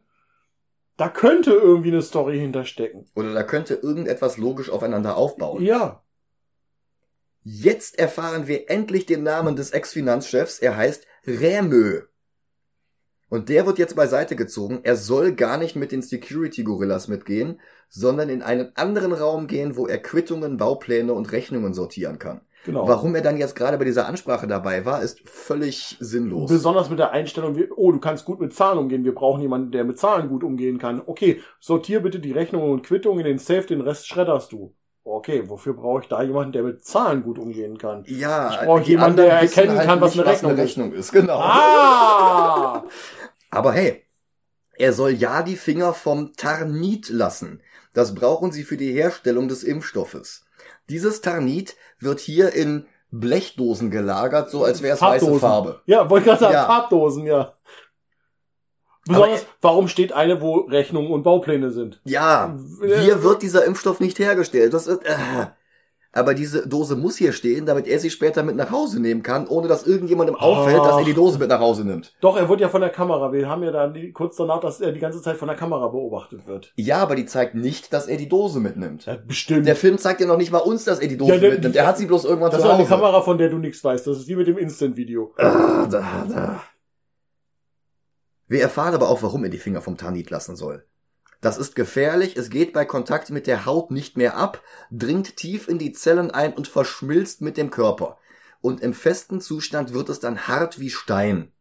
da könnte irgendwie eine Story hinterstecken. Oder da könnte irgendetwas logisch aufeinander aufbauen. Ja. Jetzt erfahren wir endlich den Namen des Ex-Finanzchefs. Er heißt Rämö. Und der wird jetzt beiseite gezogen. Er soll gar nicht mit den Security-Gorillas mitgehen, sondern in einen anderen Raum gehen, wo er Quittungen, Baupläne und Rechnungen sortieren kann. Genau. Warum er dann jetzt gerade bei dieser Ansprache dabei war, ist völlig sinnlos. Besonders mit der Einstellung, wie, oh, du kannst gut mit Zahlen umgehen, wir brauchen jemanden, der mit Zahlen gut umgehen kann. Okay, sortier bitte die Rechnungen und Quittungen in den Safe, den Rest schredderst du. Okay, wofür brauche ich da jemanden, der mit Zahlen gut umgehen kann? ja, Ich brauche jemanden, der erkennen halt kann, was eine Rechnung Rechnung ist. Genau. Ah! Aber hey, er soll ja die Finger vom Tarnit lassen. Das brauchen sie für die Herstellung des Impfstoffes. Dieses Tarnit wird hier in Blechdosen gelagert, so als wäre es weiße. Farbe. Ja, wollte gerade sagen, Ja. Farbdosen, ja. Besonders, warum steht eine, wo Rechnungen und Baupläne sind? Ja, hier wird dieser Impfstoff nicht hergestellt. Das ist, äh, aber diese Dose muss hier stehen, damit er sie später mit nach Hause nehmen kann, ohne dass irgendjemandem auffällt, dass er die Dose mit nach Hause nimmt. Doch, er wird ja von der Kamera. Wir haben ja dann kurz danach, dass er die ganze Zeit von der Kamera beobachtet wird. Ja, aber die zeigt nicht, dass er die Dose mitnimmt. Ja, bestimmt. Der Film zeigt ja noch nicht mal uns, dass er die Dose Ja, der- mitnimmt. Er hat sie bloß irgendwann das ist zu eine Hause. Kamera, von der du nichts weißt. Das ist wie mit dem Instant-Video. Ah, da, da. Wir erfahren aber auch, warum er die Finger vom Tanit lassen soll. Das ist gefährlich, es geht bei Kontakt mit der Haut nicht mehr ab, dringt tief in die Zellen ein und verschmilzt mit dem Körper. Und im festen Zustand wird es dann hart wie Stein.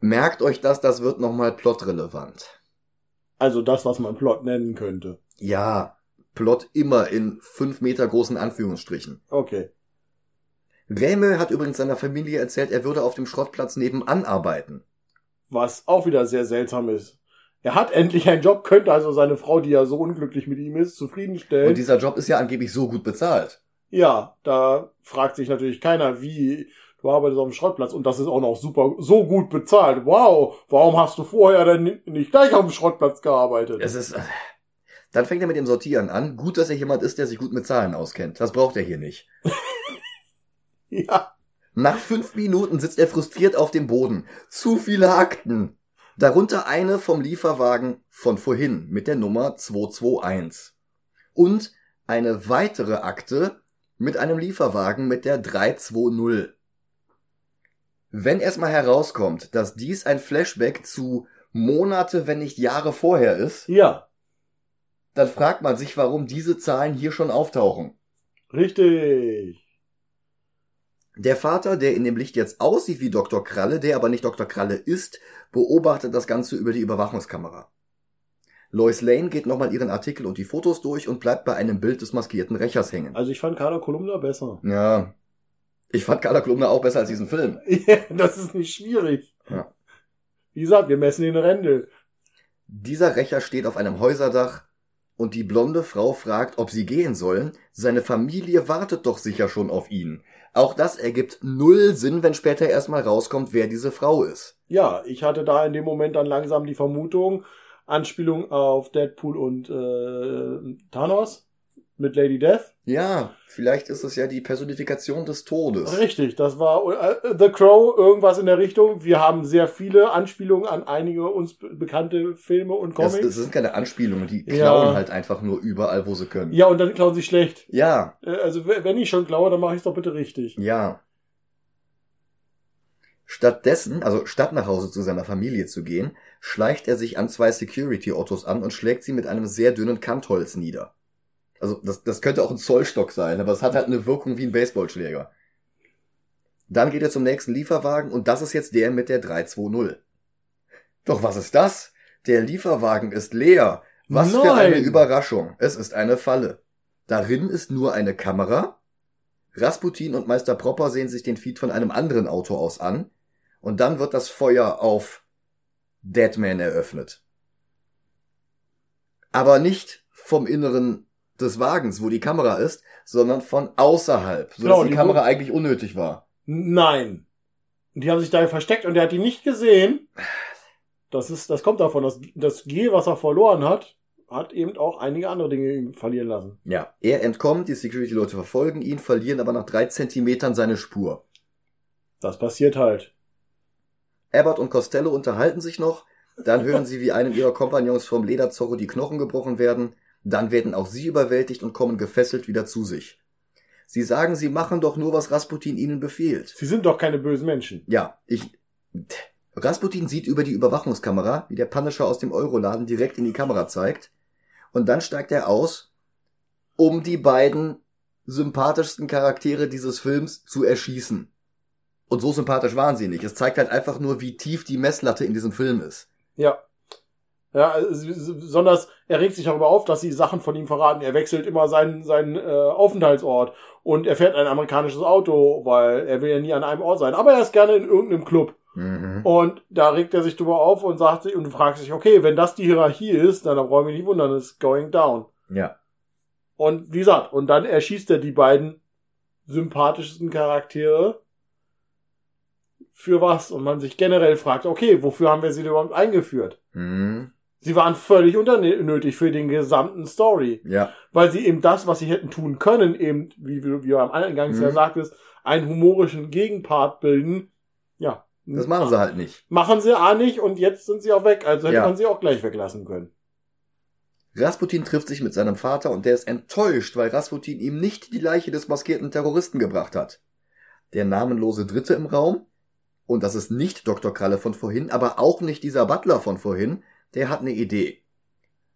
Merkt euch das, das wird nochmal plotrelevant. Also das, was man Plot nennen könnte. Ja, Plot immer in fünf Meter großen Anführungsstrichen. Okay. Räme hat übrigens seiner Familie erzählt, er würde auf dem Schrottplatz nebenan arbeiten. Was auch wieder sehr seltsam ist. Er hat endlich einen Job, könnte also seine Frau, die ja so unglücklich mit ihm ist, zufriedenstellen. Und dieser Job ist ja angeblich so gut bezahlt. Ja, da fragt sich natürlich keiner, wie du arbeitest auf dem Schrottplatz und das ist auch noch super, so gut bezahlt. Wow, warum hast du vorher denn nicht gleich auf dem Schrottplatz gearbeitet? Es ist. Dann fängt er mit dem Sortieren an. Gut, dass er jemand ist, der sich gut mit Zahlen auskennt. Das braucht er hier nicht. ja, Nach fünf Minuten sitzt er frustriert auf dem Boden. Zu viele Akten. Darunter eine vom Lieferwagen von vorhin mit der Nummer 221. Und eine weitere Akte mit einem Lieferwagen mit der 320. Wenn erstmal herauskommt, dass dies ein Flashback zu Monate, wenn nicht Jahre vorher ist, ja, dann fragt man sich, warum diese Zahlen hier schon auftauchen. richtig. Der Vater, der in dem Licht jetzt aussieht wie Dr. Kralle, der aber nicht Dr. Kralle ist, beobachtet das Ganze über die Überwachungskamera. Lois Lane geht nochmal ihren Artikel und die Fotos durch und bleibt bei einem Bild des maskierten Rächers hängen. Also ich fand Carla Kolumna besser. Ja. Ich fand Carla Kolumna auch besser als diesen Film. Ja, das ist nicht schwierig. Ja. Wie gesagt, wir messen den Rändel. Dieser Rächer steht auf einem Häuserdach und die blonde Frau fragt, ob sie gehen sollen. Seine Familie wartet doch sicher schon auf ihn. Auch das ergibt null Sinn, wenn später erstmal rauskommt, wer diese Frau ist. Ja, ich hatte da in dem Moment dann langsam die Vermutung, Anspielung auf Deadpool und äh, Thanos mit Lady Death. Ja, vielleicht ist es ja die Personifikation des Todes. Richtig, das war äh, The Crow, irgendwas in der Richtung. Wir haben sehr viele Anspielungen an einige uns bekannte Filme und Comics. Das, das sind keine Anspielungen, die klauen ja. halt einfach nur überall, wo sie können. Ja, und dann klauen sie schlecht. Ja. Äh, also wenn ich schon klaue, dann mache ich es doch bitte richtig. Ja. Stattdessen, also statt nach Hause zu seiner Familie zu gehen, schleicht er sich an zwei Security-Autos an und schlägt sie mit einem sehr dünnen Kantholz nieder. Also das, das könnte auch ein Zollstock sein, aber es hat halt eine Wirkung wie ein Baseballschläger. Dann geht er zum nächsten Lieferwagen und das ist jetzt der mit der 320. Doch was ist das? Der Lieferwagen ist leer. Was Nein. für eine Überraschung. Es ist eine Falle. Darin ist nur eine Kamera. Rasputin und Meister Propper sehen sich den Feed von einem anderen Auto aus an. Und dann wird das Feuer auf Deadman eröffnet. Aber nicht vom inneren des Wagens, wo die Kamera ist, sondern von außerhalb, so genau, die, die Kamera eigentlich unnötig war. Nein. Und die haben sich da versteckt und er hat die nicht gesehen. Das ist, das kommt davon, dass das G, was er verloren hat, hat eben auch einige andere Dinge verlieren lassen. Ja, er entkommt, die Security-Leute verfolgen ihn, verlieren aber nach drei Zentimetern seine Spur. Das passiert halt. Abbott und Costello unterhalten sich noch, dann hören sie, wie einem ihrer Kompagnons vom Lederzorro die Knochen gebrochen werden. Dann werden auch sie überwältigt und kommen gefesselt wieder zu sich. Sie sagen, sie machen doch nur, was Rasputin ihnen befiehlt. Sie sind doch keine bösen Menschen. Ja, ich. Rasputin sieht über die Überwachungskamera, wie der Punisher aus dem Euroladen direkt in die Kamera zeigt. Und dann steigt er aus, um die beiden sympathischsten Charaktere dieses Films zu erschießen. Und so sympathisch waren sie nicht. Es zeigt halt einfach nur, wie tief die Messlatte in diesem Film ist. Ja. Ja, besonders er regt sich darüber auf, dass sie Sachen von ihm verraten. Er wechselt immer seinen, seinen äh, Aufenthaltsort und er fährt ein amerikanisches Auto, weil er will ja nie an einem Ort sein. Aber er ist gerne in irgendeinem Club. Mhm. Und da regt er sich drüber auf und sagt sich und fragt sich, okay, wenn das die Hierarchie ist, dann brauchen wir nicht wundern, es ist going down. Ja. Und wie gesagt, und dann erschießt er die beiden sympathischsten Charaktere für was? Und man sich generell fragt, okay, wofür haben wir sie überhaupt eingeführt? Mhm. Sie waren völlig unnötig für den gesamten Story. Ja. Weil sie eben das, was sie hätten tun können, eben, wie du, wie du am Eingangs mhm. ja sagtest, einen humorischen Gegenpart bilden. Ja. Das machen sie halt nicht. Machen sie auch nicht und jetzt sind sie auch weg. Also hätte ja. man sie auch gleich weglassen können. Rasputin trifft sich mit seinem Vater und der ist enttäuscht, weil Rasputin ihm nicht die Leiche des maskierten Terroristen gebracht hat. Der namenlose Dritte im Raum, und das ist nicht Dr. Kralle von vorhin, aber auch nicht dieser Butler von vorhin, der hat eine Idee.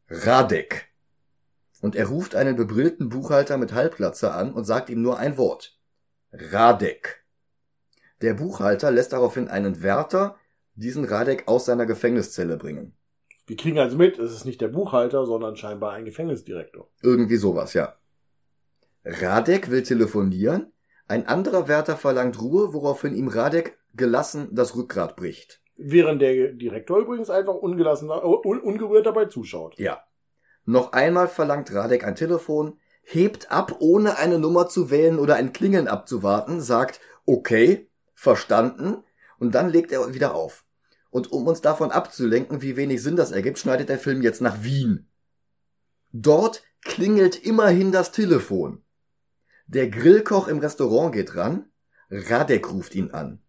Radek. Und er ruft einen bebrillten Buchhalter mit Halbglatze an und sagt ihm nur ein Wort. Radek. Der Buchhalter lässt daraufhin einen Wärter diesen Radek aus seiner Gefängniszelle bringen. Wir kriegen also mit, es ist nicht der Buchhalter, sondern scheinbar ein Gefängnisdirektor. Irgendwie sowas, ja. Radek will telefonieren, ein anderer Wärter verlangt Ruhe, woraufhin ihm Radek gelassen das Rückgrat bricht. Während der Direktor übrigens einfach ungelassen, un ungerührt dabei zuschaut. Ja. Noch einmal verlangt Radek ein Telefon, hebt ab, ohne eine Nummer zu wählen oder ein Klingeln abzuwarten, sagt okay, verstanden, und dann legt er wieder auf. Und um uns davon abzulenken, wie wenig Sinn das ergibt, schneidet der Film jetzt nach Wien. Dort klingelt immerhin das Telefon. Der Grillkoch im Restaurant geht ran, Radek ruft ihn an.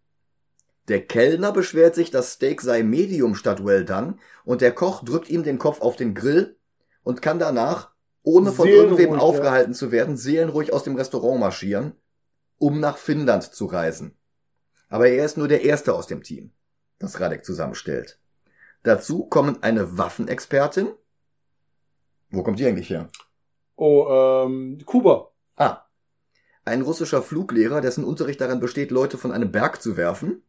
Der Kellner beschwert sich, das Steak sei Medium statt well done und der Koch drückt ihm den Kopf auf den Grill und kann danach, ohne von irgendwem aufgehalten ja. zu werden, seelenruhig aus dem Restaurant marschieren, um nach Finnland zu reisen. Aber er ist nur der Erste aus dem Team, das Radek zusammenstellt. Dazu kommen eine Waffenexpertin. Wo kommt die eigentlich her? Oh, ähm, Kuba. Ah. Ein russischer Fluglehrer, dessen Unterricht darin besteht, Leute von einem Berg zu werfen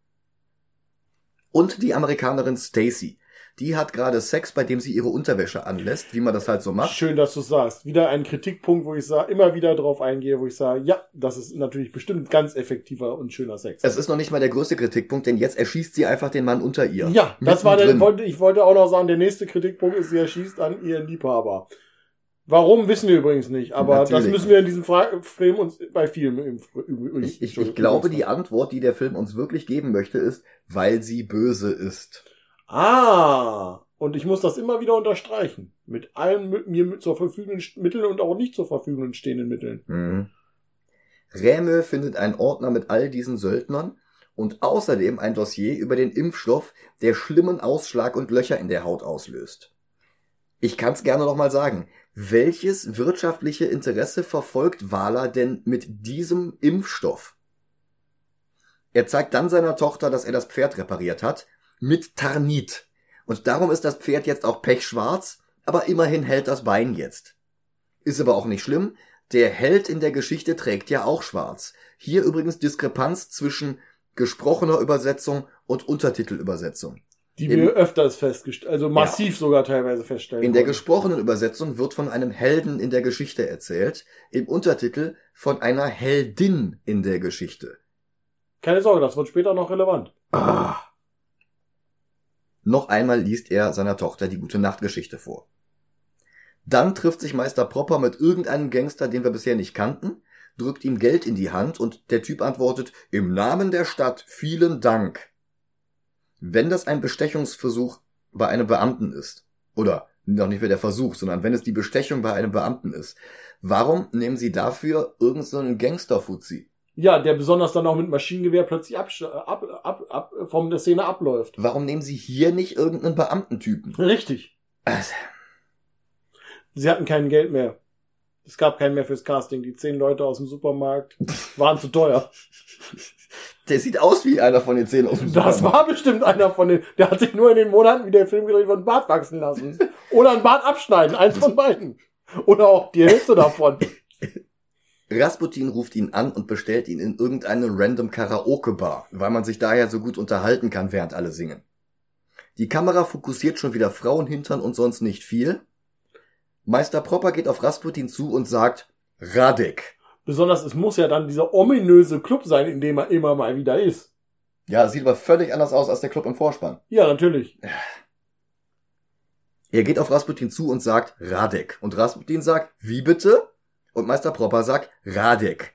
und die Amerikanerin Stacy. Die hat gerade Sex, bei dem sie ihre Unterwäsche anlässt, wie man das halt so macht. Schön, dass du sagst. Wieder ein Kritikpunkt, wo ich sage, immer wieder drauf eingehe, wo ich sage, ja, das ist natürlich bestimmt ganz effektiver und schöner Sex. Es ist noch nicht mal der größte Kritikpunkt, denn jetzt erschießt sie einfach den Mann unter ihr. Ja, das war der, ich wollte auch noch sagen, der nächste Kritikpunkt ist, sie erschießt an ihren Liebhaber. Warum wissen wir übrigens nicht, aber Natürlich das müssen wir in diesem Fra Film uns bei vielen im, im, Ich, ich, ich glaube, die Antwort, die der Film uns wirklich geben möchte, ist, weil sie böse ist. Ah, und ich muss das immer wieder unterstreichen. Mit allen mit mir zur verfügenden Mitteln und auch nicht zur Verfügung stehenden Mitteln. Mhm. Räme findet einen Ordner mit all diesen Söldnern und außerdem ein Dossier über den Impfstoff, der schlimmen Ausschlag und Löcher in der Haut auslöst. Ich kann's gerne noch mal sagen. Welches wirtschaftliche Interesse verfolgt Wahler denn mit diesem Impfstoff? Er zeigt dann seiner Tochter, dass er das Pferd repariert hat, mit Tarnit. Und darum ist das Pferd jetzt auch pechschwarz, aber immerhin hält das Bein jetzt. Ist aber auch nicht schlimm, der Held in der Geschichte trägt ja auch schwarz. Hier übrigens Diskrepanz zwischen gesprochener Übersetzung und Untertitelübersetzung. Die Im- wir öfters festgestellt, also massiv sogar teilweise feststellen. In der konnten. gesprochenen Übersetzung wird von einem Helden in der Geschichte erzählt, im Untertitel von einer Heldin in der Geschichte. Keine Sorge, das wird später noch relevant. Ah. Noch einmal liest er seiner Tochter die gute Nachtgeschichte vor. Dann trifft sich Meister Propper mit irgendeinem Gangster, den wir bisher nicht kannten, drückt ihm Geld in die Hand und der Typ antwortet, im Namen der Stadt vielen Dank. Wenn das ein Bestechungsversuch bei einem Beamten ist, oder noch nicht mehr der Versuch, sondern wenn es die Bestechung bei einem Beamten ist, warum nehmen Sie dafür irgendeinen so Gangster-Fuzzi? Ja, der besonders dann auch mit Maschinengewehr plötzlich ab, ab, ab, ab, von der Szene abläuft. Warum nehmen Sie hier nicht irgendeinen Beamtentypen? Richtig. Also, Sie hatten kein Geld mehr. Es gab keinen mehr fürs Casting. Die zehn Leute aus dem Supermarkt waren zu teuer. Der sieht aus wie einer von den zehn aus dem Das war bestimmt einer von den, der hat sich nur in den Monaten, wie der Film gedreht einen Bart wachsen lassen. Oder einen Bart abschneiden. Eins von beiden. Oder auch die Hälfte davon. Rasputin ruft ihn an und bestellt ihn in irgendeine random Karaoke-Bar, weil man sich daher so gut unterhalten kann, während alle singen. Die Kamera fokussiert schon wieder Frauenhintern und sonst nicht viel. Meister Propper geht auf Rasputin zu und sagt, Radek. Besonders, es muss ja dann dieser ominöse Club sein, in dem er immer mal wieder ist. Ja, sieht aber völlig anders aus als der Club im Vorspann. Ja, natürlich. Er geht auf Rasputin zu und sagt Radek. Und Rasputin sagt, wie bitte? Und Meister Propper sagt Radek.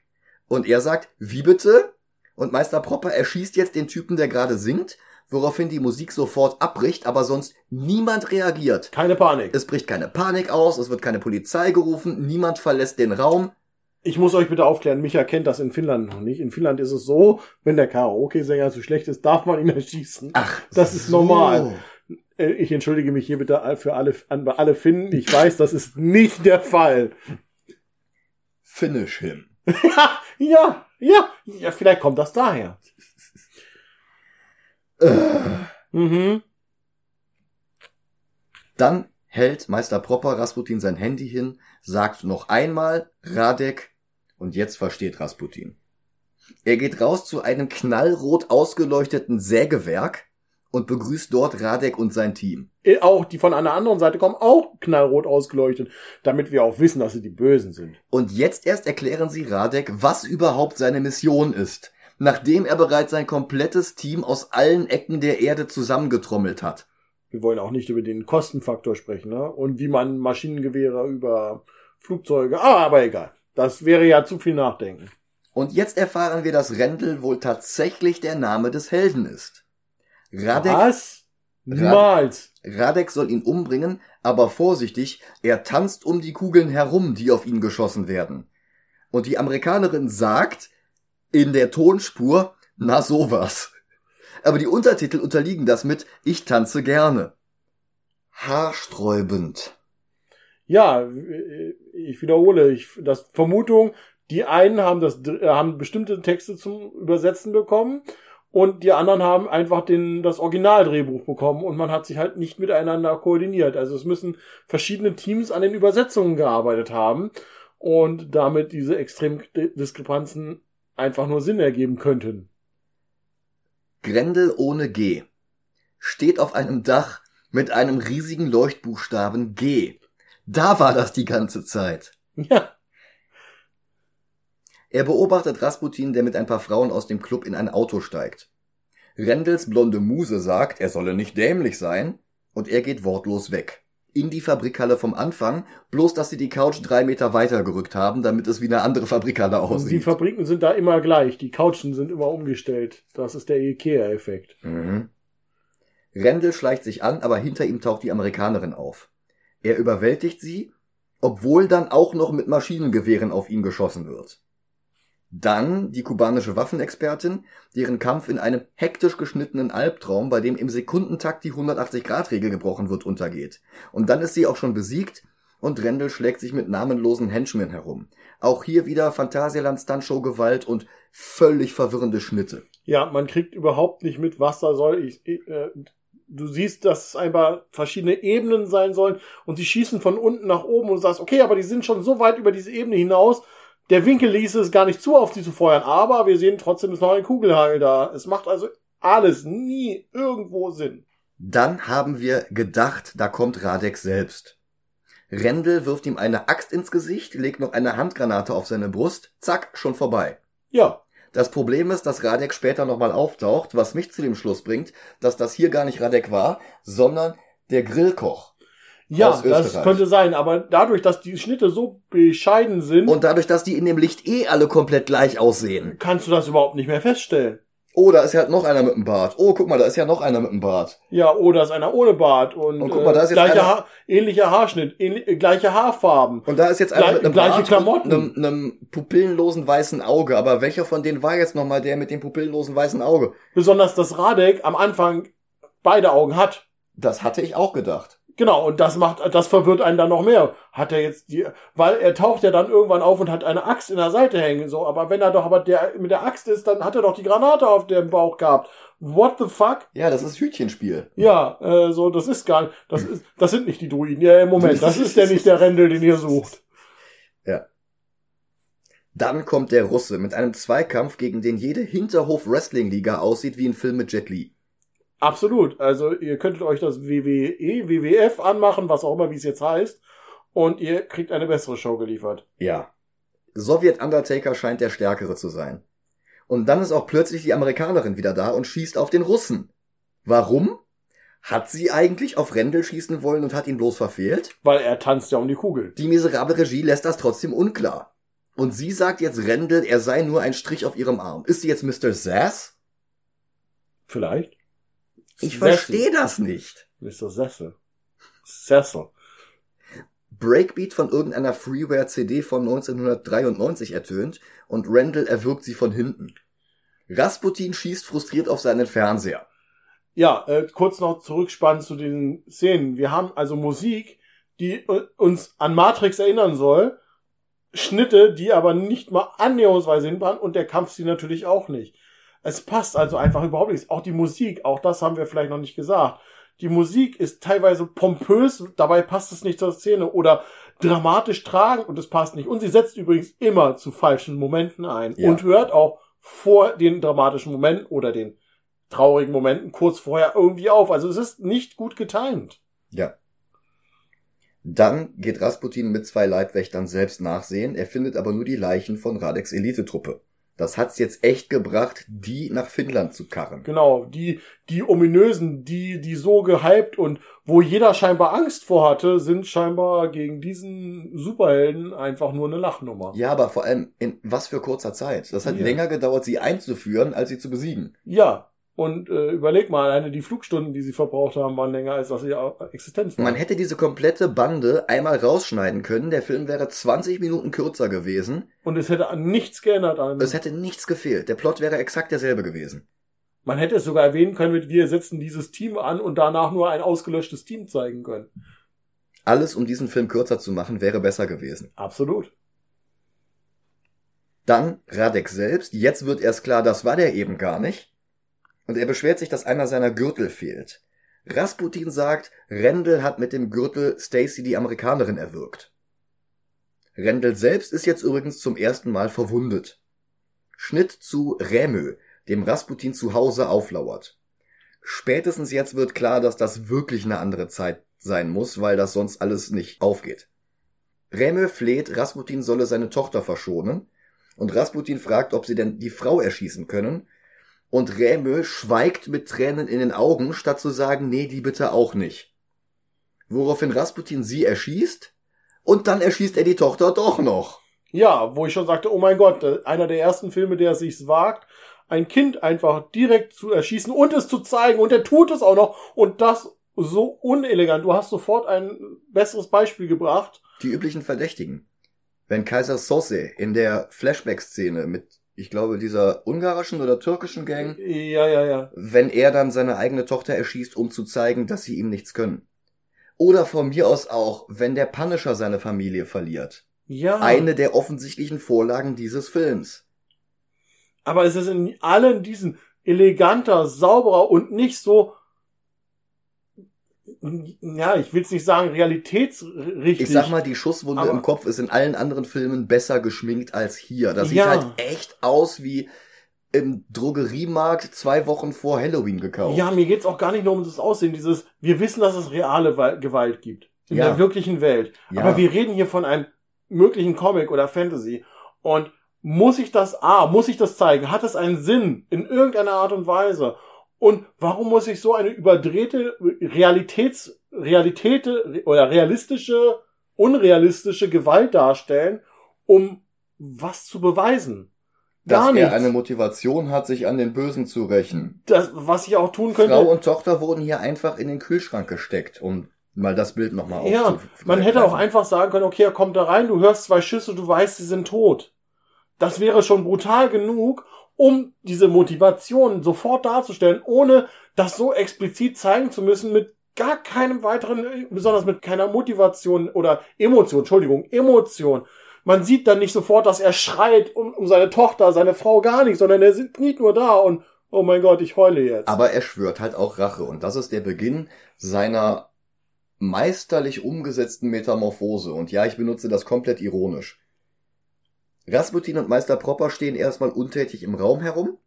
Und er sagt, wie bitte? Und Meister Propper erschießt jetzt den Typen, der gerade singt, woraufhin die Musik sofort abbricht, aber sonst niemand reagiert. Keine Panik. Es bricht keine Panik aus, es wird keine Polizei gerufen, niemand verlässt den Raum. Ich muss euch bitte aufklären, Micha kennt das in Finnland noch nicht. In Finnland ist es so, wenn der Karaoke-Sänger zu schlecht ist, darf man ihn erschießen. Ach, Das ist normal. Äh, Ich entschuldige mich hier bitte für alle, an alle Finnen. Ich weiß, das ist nicht der Fall. Finish him. ja, ja, ja, vielleicht kommt das daher. Mhm. Dann hält Meister Propper Rasputin sein Handy hin, sagt noch einmal Radek und jetzt versteht Rasputin. Er geht raus zu einem knallrot ausgeleuchteten Sägewerk und begrüßt dort Radek und sein Team. Äh, Auch die von einer anderen Seite kommen auch knallrot ausgeleuchtet, damit wir auch wissen, dass sie die Bösen sind. Und jetzt erst erklären sie Radek, was überhaupt seine Mission ist, nachdem er bereits sein komplettes Team aus allen Ecken der Erde zusammengetrommelt hat. Wir wollen auch nicht über den Kostenfaktor sprechen, ne? Und wie man Maschinengewehre über Flugzeuge. Ah, aber egal. Das wäre ja zu viel Nachdenken. Und jetzt erfahren wir, dass Rendel wohl tatsächlich der Name des Helden ist. Radek Was? Niemals. Radek soll ihn umbringen, aber vorsichtig, er tanzt um die Kugeln herum, die auf ihn geschossen werden. Und die Amerikanerin sagt in der Tonspur, na sowas. Aber die Untertitel unterliegen das mit Ich tanze gerne. Haarsträubend. Ja, äh, ich wiederhole, ich, das Vermutung, die einen haben das, äh, haben bestimmte Texte zum Übersetzen bekommen und die anderen haben einfach den, das Originaldrehbuch bekommen und man hat sich halt nicht miteinander koordiniert. Also es müssen verschiedene Teams an den Übersetzungen gearbeitet haben und damit diese extremen Diskrepanzen einfach nur Sinn ergeben könnten. Grendel ohne G. Steht auf einem Dach mit einem riesigen Leuchtbuchstaben G. Da war das die ganze Zeit. Ja, Er beobachtet Rasputin, der mit ein paar Frauen aus dem Club in ein Auto steigt. Rendels blonde Muse sagt, er solle nicht dämlich sein, und er geht wortlos weg. in die Fabrikhalle vom Anfang, bloß dass sie die Couch drei Meter weiter gerückt haben, damit es wie eine andere Fabrikhalle Und die aussieht. Fabriken sind da immer gleich. Die Couchen sind immer umgestellt. Das ist der Ikea-Effekt. Mhm. Rendel schleicht sich an, aber hinter ihm taucht die Amerikanerin auf. Er überwältigt sie, obwohl dann auch noch mit Maschinengewehren auf ihn geschossen wird. Dann die kubanische Waffenexpertin, deren Kampf in einem hektisch geschnittenen Albtraum, bei dem im Sekundentakt die 180-Grad-Regel gebrochen wird, untergeht. Und dann ist sie auch schon besiegt und Rendel schlägt sich mit namenlosen Henchmen herum. Auch hier wieder Phantasialand Stuntshow Gewalt und völlig verwirrende Schnitte. Ja, man kriegt überhaupt nicht mit, was da soll. Ich, äh, du siehst, dass es einfach verschiedene Ebenen sein sollen und sie schießen von unten nach oben und du sagst, okay, aber die sind schon so weit über diese Ebene hinaus. Der Winkel ließ es gar nicht zu, auf sie zu feuern, aber wir sehen trotzdem ist noch ein Kugelhagel da. Es macht also alles nie irgendwo Sinn. Dann haben wir gedacht, da kommt Radek selbst. Rendel wirft ihm eine Axt ins Gesicht, legt noch eine Handgranate auf seine Brust, zack, schon vorbei. Ja, Das Problem ist, dass Radek später nochmal auftaucht, was mich zu dem Schluss bringt, dass das hier gar nicht Radek war, sondern der Grillkoch. ja, das könnte sein, aber dadurch, dass die Schnitte so bescheiden sind, Und dadurch, dass die in dem Licht eh alle komplett gleich aussehen. kannst du das überhaupt nicht mehr feststellen. Oh, da ist ja noch einer mit dem Bart. Oh, guck mal, da ist ja noch einer mit dem Bart. Ja, oder ist einer ohne Bart und, Und guck mal, da ist jetzt gleicher einer- Haar, ähnlicher Haarschnitt, ähnlich, äh, gleiche Haarfarben. Und da ist jetzt einer mit einem gleiche Bart Klamotten. einem, einem pupillenlosen weißen Auge. Aber welcher von denen war jetzt nochmal der mit dem pupillenlosen weißen Auge? Besonders, dass Radek am Anfang beide Augen hat. Das hatte ich auch gedacht. Genau, und das macht, das verwirrt einen dann noch mehr. Hat er jetzt die, weil er taucht ja dann irgendwann auf und hat eine Axt in der Seite hängen, so, aber wenn er doch aber der, mit der Axt ist, dann hat er doch die Granate auf dem Bauch gehabt. What the fuck? Ja, das ist Hütchenspiel. Ja, äh, so, das ist gar nicht, das ist, das sind nicht die Druiden. Ja, im Moment, das ist ja nicht der Rendel, den ihr sucht. Dann kommt der Russe mit einem Zweikampf, gegen den jede Hinterhof-Wrestling-Liga aussieht wie ein Film mit Jet Li. Absolut. Also ihr könntet euch das WWE, WWF anmachen, was auch immer, wie es jetzt heißt, und ihr kriegt eine bessere Show geliefert. Ja. Sowjet Undertaker scheint der Stärkere zu sein. Und dann ist auch plötzlich die Amerikanerin wieder da und schießt auf den Russen. Warum? Hat sie eigentlich auf Rendel schießen wollen und hat ihn bloß verfehlt? Weil er tanzt ja um die Kugel. Die miserable Regie lässt das trotzdem unklar. Und sie sagt jetzt Rendel, er sei nur ein Strich auf ihrem Arm. Ist sie jetzt Mr. Sass? Vielleicht. Ich verstehe das nicht. Mr. Sessel. Sessel. Breakbeat von irgendeiner Freeware-CD von 1993 ertönt und Rendell erwürgt sie von hinten. Rasputin schießt frustriert auf seinen Fernseher. Ja, äh, kurz noch zurückspannen zu den Szenen. Wir haben also Musik, die äh, uns an Matrix erinnern soll. Schnitte, die aber nicht mal annäherungsweise hinpassen und der Kampf sie natürlich auch nicht. Es passt also einfach überhaupt nichts. Auch die Musik, auch das haben wir vielleicht noch nicht gesagt. Die Musik ist teilweise pompös, dabei passt es nicht zur Szene oder dramatisch tragend und es passt nicht. Und sie setzt übrigens immer zu falschen Momenten ein Ja. und hört auch vor den dramatischen Momenten oder den traurigen Momenten kurz vorher irgendwie auf. Also es ist nicht gut getimt. Ja. Dann geht Rasputin mit zwei Leibwächtern selbst nachsehen, er findet aber nur die Leichen von Radeks Elitetruppe. Das hat's jetzt echt gebracht, die nach Finnland zu karren. Genau, die, die ominösen, die, die so gehypt und wo jeder scheinbar Angst vor hatte, sind scheinbar gegen diesen Superhelden einfach nur eine Lachnummer. Ja, aber vor allem in was für kurzer Zeit. Das hat Ja. länger gedauert, sie einzuführen, als sie zu besiegen. Ja. Und äh, überleg mal, alleine die Flugstunden, die sie verbraucht haben, waren länger als was ihre Existenz war. Man hätte diese komplette Bande einmal rausschneiden können, der Film wäre 20 Minuten kürzer gewesen, Und es hätte an nichts geändert. An, es hätte nichts gefehlt, der Plot wäre exakt derselbe gewesen. man hätte es sogar erwähnen können mit, wir setzen dieses Team an und danach nur ein ausgelöschtes Team zeigen können. Alles, um diesen Film kürzer zu machen, wäre besser gewesen. Absolut. Dann Radek selbst, jetzt wird erst klar, das war der eben gar nicht. Und er beschwert sich, dass einer seiner Gürtel fehlt. Rasputin sagt, Rendel hat mit dem Gürtel Stacy die Amerikanerin erwürgt. Rendel selbst ist jetzt übrigens zum ersten Mal verwundet. Schnitt zu Rämö, dem Rasputin zu Hause auflauert. Spätestens jetzt wird klar, dass das wirklich eine andere Zeit sein muss, weil das sonst alles nicht aufgeht. Rämö fleht, Rasputin solle seine Tochter verschonen, und Rasputin fragt, ob sie denn die Frau erschießen können. Und Rämö schweigt mit Tränen in den Augen, statt zu sagen, nee, die bitte auch nicht. woraufhin Rasputin sie erschießt und dann erschießt er die Tochter doch noch. Ja, wo ich schon sagte, oh mein Gott, äh, einer der ersten Filme, der es sich wagt, ein Kind einfach direkt zu erschießen und es zu zeigen und er tut es auch noch und das so unelegant. Du hast sofort ein besseres Beispiel gebracht. Die üblichen Verdächtigen. Wenn Kaiser Sose in der Flashback-Szene mit, ich glaube, dieser ungarischen oder türkischen Gang, Ja, ja, ja. wenn er dann seine eigene Tochter erschießt, um zu zeigen, dass sie ihm nichts können. Oder von mir aus auch, wenn der Punisher seine Familie verliert. Ja. Eine der offensichtlichen Vorlagen dieses Films. Aber es ist in allen diesen eleganter, sauberer und nicht so, ja, ich will es nicht sagen, realitätsrichtig. Ich sag mal, die Schusswunde Aber- im Kopf ist in allen anderen Filmen besser geschminkt als hier. Das sieht Ja. halt echt aus wie im Drogeriemarkt zwei Wochen vor Halloween gekauft. Ja, mir geht's auch gar nicht nur um das Aussehen, dieses, wir wissen, dass es reale Wa- Gewalt gibt. In Ja. der wirklichen Welt. Ja. Aber wir reden hier von einem möglichen Comic oder Fantasy. Und muss ich das, ah, muss ich das zeigen? Hat es einen Sinn? In irgendeiner Art und Weise? Und warum muss ich so eine überdrehte Realitäts, Realitäte oder realistische, unrealistische Gewalt darstellen, um was zu beweisen? Dass Gar nichts. er eine Motivation hat, sich an den Bösen zu rächen. das, was ich auch tun könnte. Frau und Tochter wurden hier einfach in den Kühlschrank gesteckt, um mal das Bild nochmal Ja, aufzugreifen. man hätte auch einfach sagen können, okay, er kommt da rein, du hörst zwei Schüsse, du weißt, sie sind tot. Das wäre schon brutal genug, um diese Motivation sofort darzustellen, ohne das so explizit zeigen zu müssen mit gar keinem weiteren, besonders mit keiner Motivation oder Emotion, Entschuldigung, Emotion. Man sieht dann nicht sofort, dass er schreit um, um seine Tochter, seine Frau gar nicht, sondern er kniet nur da und, oh mein Gott, ich heule jetzt. Aber er schwört halt auch Rache und das ist der Beginn seiner meisterlich umgesetzten Metamorphose. Und ja, ich benutze das komplett ironisch. Rasputin und Meister Propper stehen erstmal untätig im Raum herum.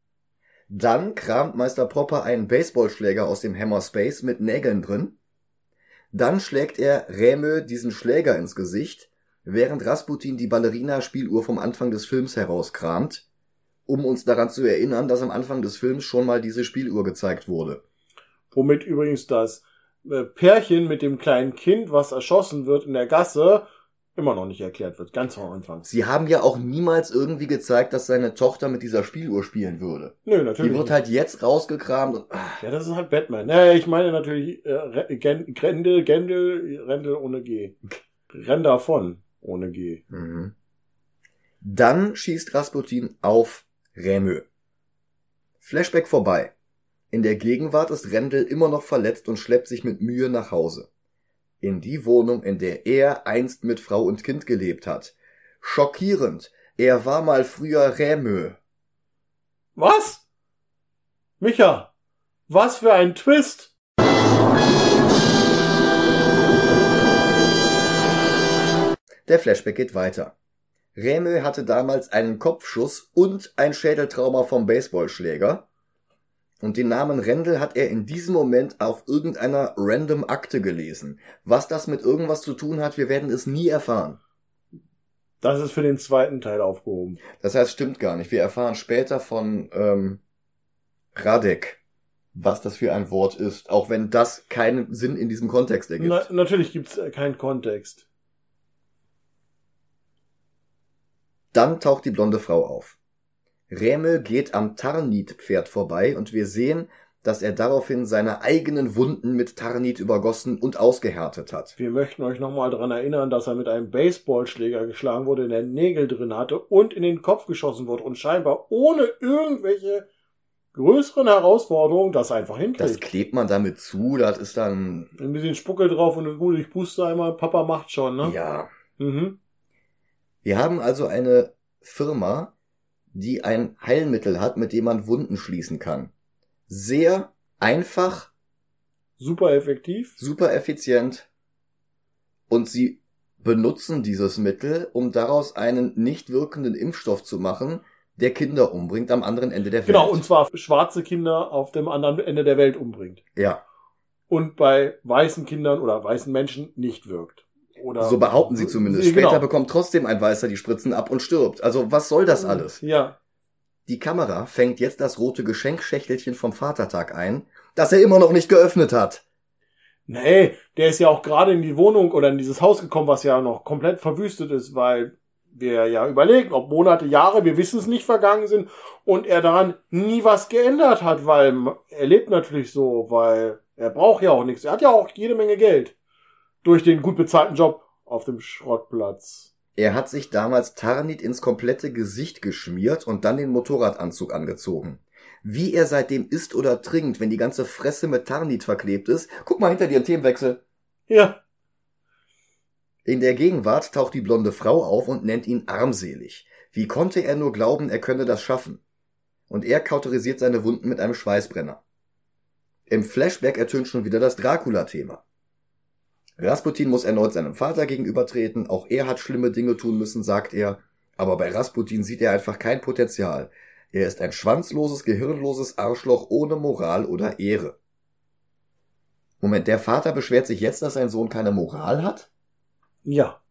Dann kramt Meister Propper einen Baseballschläger aus dem Hammer Space mit Nägeln drin. Dann schlägt er Rämö diesen Schläger ins Gesicht, während Rasputin die Ballerina-Spieluhr vom Anfang des Films herauskramt, um uns daran zu erinnern, dass am Anfang des Films schon mal diese Spieluhr gezeigt wurde. Womit übrigens das äh, Pärchen mit dem kleinen Kind, was erschossen wird in der Gasse, immer noch nicht erklärt wird. Ganz am Anfang. Sie haben ja auch niemals irgendwie gezeigt, dass seine Tochter mit dieser Spieluhr spielen würde. Nö, Die natürlich. wird nicht. halt jetzt rausgekramt und ah, ja, das ist halt Batman. Naja, ich meine natürlich äh, Gen- Grendel, Gendel, Rendel ohne G. Renn davon ohne G. mhm. Dann schießt Rasputin auf Rämö. Flashback vorbei. In der Gegenwart ist Rendel immer noch verletzt und schleppt sich mit Mühe nach Hause. In die Wohnung, in der er einst mit Frau und Kind gelebt hat. Schockierend. Er war mal früher Rämö. Was? Micha, was für ein Twist! Der Flashback geht weiter. Rämö hatte damals einen Kopfschuss und ein Schädeltrauma vom Baseballschläger. Und den Namen Rendel hat er in diesem Moment auf irgendeiner random Akte gelesen. Was das mit irgendwas zu tun hat, wir werden es nie erfahren. Das ist für den zweiten Teil aufgehoben. Das heißt, stimmt gar nicht. Wir erfahren später von ähm, Radek, was das für ein Wort ist, auch wenn das keinen Sinn in diesem Kontext ergibt. Na, natürlich gibt's äh, keinen Kontext. Dann taucht die blonde Frau auf. Rämel geht am Tarnit-Pferd vorbei und wir sehen, dass er daraufhin seine eigenen Wunden mit Tarnit übergossen und ausgehärtet hat. Wir möchten euch nochmal daran erinnern, dass er mit einem Baseballschläger geschlagen wurde, der Nägel drin hatte und in den Kopf geschossen wurde und scheinbar ohne irgendwelche größeren Herausforderungen das einfach Das hinkriegt. klebt man damit zu, das ist dann, Ein bisschen Spucke drauf und gut, ich puste einmal, Papa macht schon, ne? ja. Mhm. Wir haben also eine Firma, die ein Heilmittel hat, mit dem man Wunden schließen kann. Sehr einfach, Super effektiv. super effizient und sie benutzen dieses Mittel, um daraus einen nicht wirkenden Impfstoff zu machen, der Kinder umbringt am anderen Ende der Welt. Genau, und zwar schwarze Kinder auf dem anderen Ende der Welt umbringt. ja, Und bei weißen Kindern oder weißen Menschen nicht wirkt. Oder so behaupten sie zumindest. Genau. Später bekommt trotzdem ein Weißer die Spritzen ab und stirbt. Also was soll das alles? Ja. Die Kamera fängt jetzt das rote Geschenkschächtelchen vom Vatertag ein, das er immer noch nicht geöffnet hat. Nee, der ist ja auch gerade in die Wohnung oder in dieses Haus gekommen, was ja noch komplett verwüstet ist, weil wir ja überlegen, ob Monate, Jahre, wir wissen es nicht, vergangen sind und er daran nie was geändert hat, weil er lebt natürlich so, weil er braucht ja auch nichts. Er hat ja auch jede Menge Geld durch den gut bezahlten Job auf dem Schrottplatz. Er hat sich damals Tarnit ins komplette Gesicht geschmiert und dann den Motorradanzug angezogen. Wie er seitdem isst oder trinkt, wenn die ganze Fresse mit Tarnit verklebt ist. Guck mal hinter dir, ein Themenwechsel. Ja. In der Gegenwart taucht die blonde Frau auf und nennt ihn armselig. Wie konnte er nur glauben, er könne das schaffen? Und er kauterisiert seine Wunden mit einem Schweißbrenner. Im Flashback ertönt schon wieder das Dracula-Thema. Rasputin muss erneut seinem Vater gegenübertreten, auch er hat schlimme Dinge tun müssen, sagt er, aber bei Rasputin sieht er einfach kein Potenzial. Er ist ein schwanzloses, gehirnloses Arschloch ohne Moral oder Ehre. Moment, der Vater beschwert sich jetzt, dass sein Sohn keine Moral hat? Ja.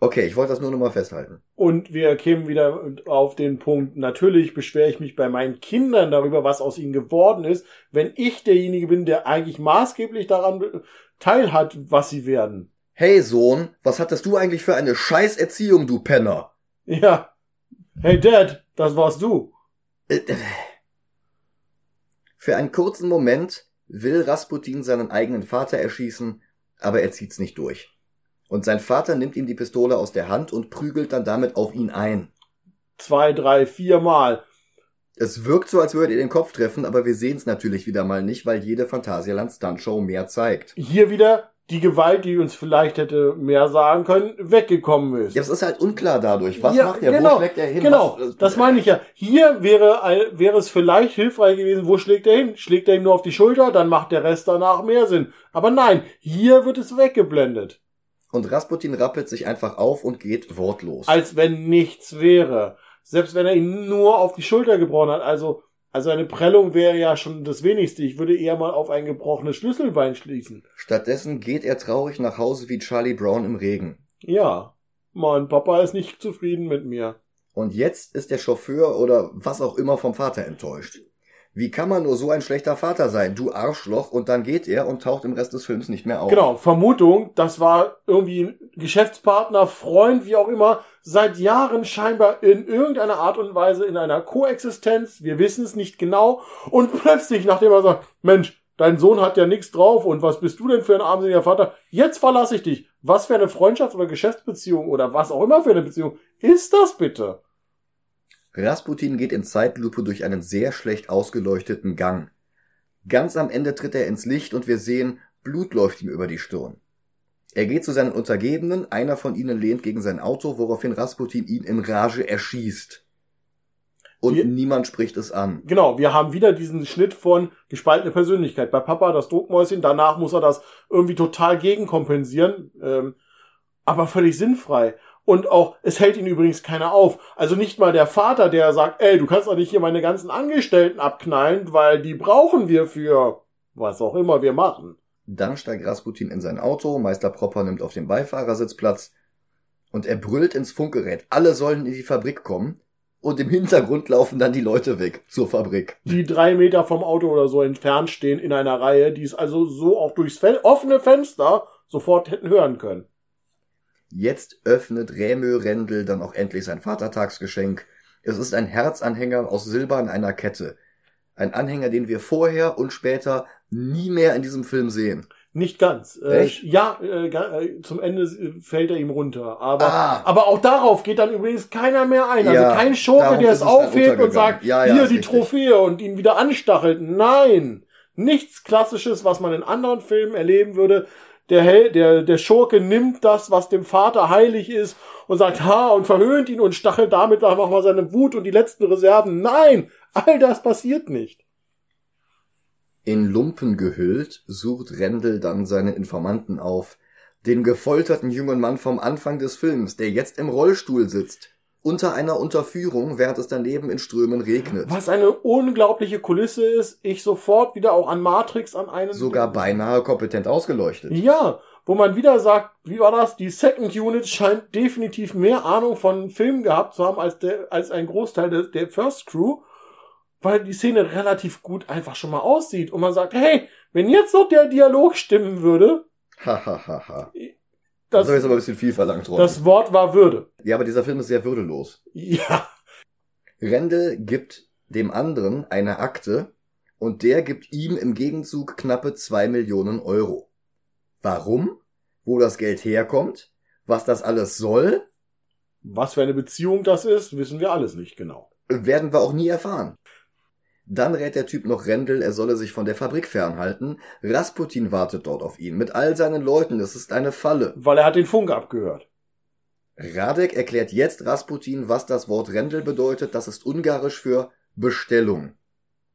Okay, ich wollte das nur noch mal festhalten. Und wir kämen wieder auf den Punkt, natürlich beschwere ich mich bei meinen Kindern darüber, was aus ihnen geworden ist, wenn ich derjenige bin, der eigentlich maßgeblich daran teilhat, was sie werden. Hey Sohn, was hattest du eigentlich für eine Scheißerziehung, du Penner? Ja. Hey Dad, das warst du. Äh, äh. Für einen kurzen Moment will Rasputin seinen eigenen Vater erschießen, aber er zieht's nicht durch. Und sein Vater nimmt ihm die Pistole aus der Hand und prügelt dann damit auf ihn ein. Zwei, drei, vier Mal. Es wirkt so, als würde er den Kopf treffen, aber wir sehen es natürlich wieder mal nicht, weil jede Phantasialand Stuntshow mehr zeigt. Hier wieder die Gewalt, die uns vielleicht hätte mehr sagen können, weggekommen ist. Ja, es ist halt unklar dadurch. Was ja, macht er? Genau, wo schlägt er hin? Genau, Was, das meine ich ja. Hier wäre, wäre es vielleicht hilfreich gewesen, wo schlägt er hin? Schlägt er ihm nur auf die Schulter, dann macht der Rest danach mehr Sinn. Aber nein, hier wird es weggeblendet. Und Rasputin rappelt sich einfach auf und geht wortlos. Als wenn nichts wäre. Selbst wenn er ihn nur auf die Schulter gebrochen hat. Also, also eine Prellung wäre ja schon das wenigste. Ich würde eher mal auf ein gebrochenes Schlüsselbein schließen. Stattdessen geht er traurig nach Hause wie Charlie Brown im Regen. Ja. Mein Papa ist nicht zufrieden mit mir. Und jetzt ist der Chauffeur oder was auch immer vom Vater enttäuscht. Wie kann man nur so ein schlechter Vater sein, du Arschloch? Und dann geht er und taucht im Rest des Films nicht mehr auf. Genau, Vermutung, das war irgendwie Geschäftspartner, Freund, wie auch immer, seit Jahren scheinbar in irgendeiner Art und Weise in einer Koexistenz. Wir wissen es nicht genau. Und plötzlich, nachdem er sagt, Mensch, dein Sohn hat ja nichts drauf und was bist du denn für ein armseliger Vater? Jetzt verlasse ich dich. Was für eine Freundschaft oder Geschäftsbeziehung oder was auch immer für eine Beziehung ist das bitte? Rasputin geht in Zeitlupe durch einen sehr schlecht ausgeleuchteten Gang. Ganz am Ende tritt er ins Licht und wir sehen, Blut läuft ihm über die Stirn. Er geht zu seinen Untergebenen, einer von ihnen lehnt gegen sein Auto, woraufhin Rasputin ihn in Rage erschießt. Und wir, niemand spricht es an. Genau, wir haben wieder diesen Schnitt von gespaltene Persönlichkeit. Bei Papa das Druckmäuschen, danach muss er das irgendwie total gegenkompensieren, ähm, aber völlig sinnfrei. Und auch, es hält ihn übrigens keiner auf. Also nicht mal der Vater, der sagt, ey, du kannst doch nicht hier meine ganzen Angestellten abknallen, weil die brauchen wir für was auch immer wir machen. Dann steigt Rasputin in sein Auto, Meister Propper nimmt auf dem Beifahrersitz Platz und er brüllt ins Funkgerät, alle sollen in die Fabrik kommen und im Hintergrund laufen dann die Leute weg zur Fabrik. Die drei Meter vom Auto oder so entfernt stehen in einer Reihe, die es also so auch durchs Fen offene Fenster sofort hätten hören können. Jetzt öffnet Rämö Rendel dann auch endlich sein Vatertagsgeschenk. Es ist ein Herzanhänger aus Silber an einer Kette. Ein Anhänger, den wir vorher und später nie mehr in diesem Film sehen. Nicht ganz. Äh, Echt? Äh, ja, äh, zum Ende fällt er ihm runter. Aber, ah. aber auch darauf geht dann übrigens keiner mehr ein. Also ja, also kein Schurke, der es aufhebt und sagt, ja, ja, hier die richtig. Trophäe und ihn wieder anstachelt. Nein! Nichts Klassisches, was man in anderen Filmen erleben würde der, Hel der, der Schurke nimmt das, was dem Vater heilig ist und sagt, ha, und verhöhnt ihn und stachelt damit einfach mal seine Wut und die letzten Reserven. Nein, all das passiert nicht. In Lumpen gehüllt sucht Rendel dann seine Informanten auf, den gefolterten jungen Mann vom Anfang des Films, der jetzt im Rollstuhl sitzt unter einer Unterführung, während es daneben in Strömen regnet. Was eine unglaubliche Kulisse ist. Ich sofort wieder auch an Matrix an einen. Sogar beinahe kompetent ausgeleuchtet. Ja, wo man wieder sagt, wie war das? Die Second Unit scheint definitiv mehr Ahnung von Filmen gehabt zu haben als der, als ein Großteil der, der First Crew. Weil die Szene relativ gut einfach schon mal aussieht und man sagt, hey, wenn jetzt noch der Dialog stimmen würde, Hahaha. ha, ha. das, Das ist aber ein bisschen viel verlangt worden. das Wort war Würde. ja, aber dieser Film ist sehr würdelos. Ja, Rendel gibt dem anderen eine Akte und der gibt ihm im Gegenzug knappe zwei Millionen Euro. Warum? Wo das Geld herkommt? Was das alles soll? was für eine Beziehung das ist, wissen wir alles nicht genau. Werden wir auch nie erfahren. Dann rät der Typ noch Rendel, er solle sich von der Fabrik fernhalten. Rasputin wartet dort auf ihn mit all seinen Leuten. Es ist eine Falle. Weil er hat den Funk abgehört. Radek erklärt jetzt Rasputin, was das Wort Rendel bedeutet. Das ist ungarisch für Bestellung.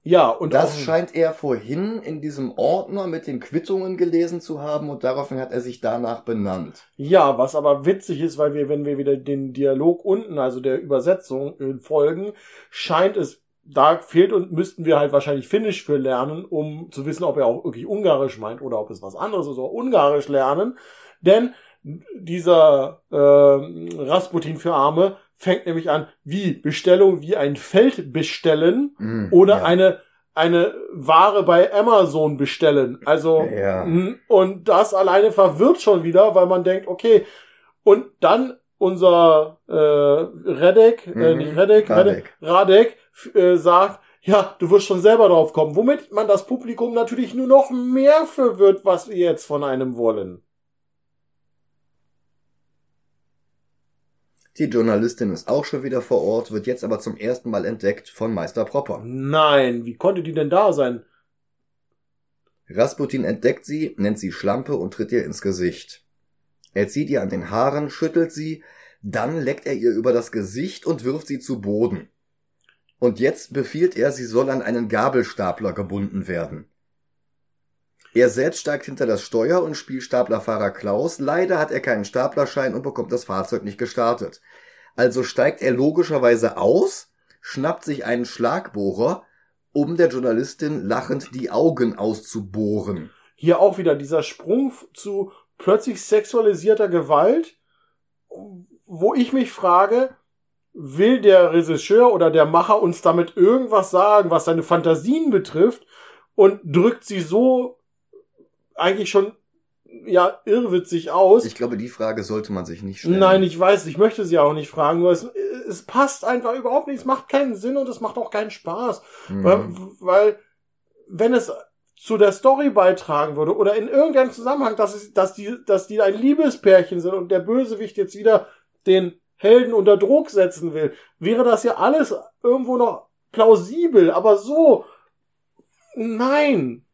Ja, und Das scheint er vorhin in diesem Ordner mit den Quittungen gelesen zu haben und daraufhin hat er sich danach benannt. ja, was aber witzig ist, weil wir, wenn wir wieder den Dialog unten, also der Übersetzung äh, folgen, scheint es, da fehlt und müssten wir halt wahrscheinlich Finnisch für lernen, um zu wissen, ob er auch wirklich Ungarisch meint oder ob es was anderes ist oder Ungarisch lernen. Denn dieser äh, Rasputin für Arme fängt nämlich an, wie Bestellung, wie ein Feld bestellen Mm, oder ja. eine eine Ware bei Amazon bestellen. Also Ja. mm, und das alleine verwirrt schon wieder, weil man denkt, okay, und dann unser äh, Redek, äh, Mhm. nicht Redek, Radek, Radek. Radek äh, sagt, ja, du wirst schon selber drauf kommen, womit man das Publikum natürlich nur noch mehr verwirrt, was wir jetzt von einem wollen. Die Journalistin ist auch schon wieder vor Ort, wird jetzt aber zum ersten Mal entdeckt von Meister Propper. Nein, wie konnte die denn da sein? Rasputin entdeckt sie, nennt sie Schlampe und tritt ihr ins Gesicht. Er zieht ihr an den Haaren, schüttelt sie, dann leckt er ihr über das Gesicht und wirft sie zu Boden. Und jetzt befiehlt er, sie soll an einen Gabelstapler gebunden werden. Er selbst steigt hinter das Steuer und spielt Staplerfahrer Klaus. Leider hat er keinen Staplerschein und bekommt das Fahrzeug nicht gestartet. Also steigt er logischerweise aus, schnappt sich einen Schlagbohrer, um der Journalistin lachend die Augen auszubohren. Hier auch wieder dieser Sprung zu plötzlich sexualisierter Gewalt, wo ich mich frage, will der Regisseur oder der Macher uns damit irgendwas sagen, was seine Fantasien betrifft und drückt sie so eigentlich schon ja irrwitzig aus. Ich glaube, die Frage sollte man sich nicht stellen. Nein, ich weiß, ich möchte sie auch nicht fragen, nur es, es passt einfach überhaupt nicht, es macht keinen Sinn und es macht auch keinen Spaß. Mhm. Weil, weil wenn es zu der Story beitragen würde oder in irgendeinem Zusammenhang, dass, es, dass, die, dass die ein Liebespärchen sind und der Bösewicht jetzt wieder den Helden unter Druck setzen will, wäre das ja alles irgendwo noch plausibel, aber so, nein.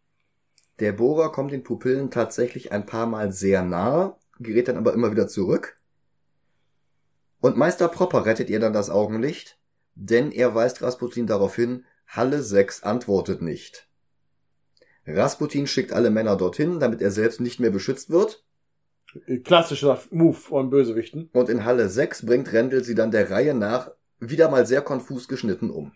Der Bohrer kommt den Pupillen tatsächlich ein paar Mal sehr nahe, gerät dann aber immer wieder zurück. Und Meister Propper rettet ihr dann das Augenlicht, denn er weist Rasputin darauf hin, Halle 6 antwortet nicht. Rasputin schickt alle Männer dorthin, damit er selbst nicht mehr beschützt wird, Klassischer Move von Bösewichten. und in Halle 6 bringt Rendel sie dann der Reihe nach wieder mal sehr konfus geschnitten um.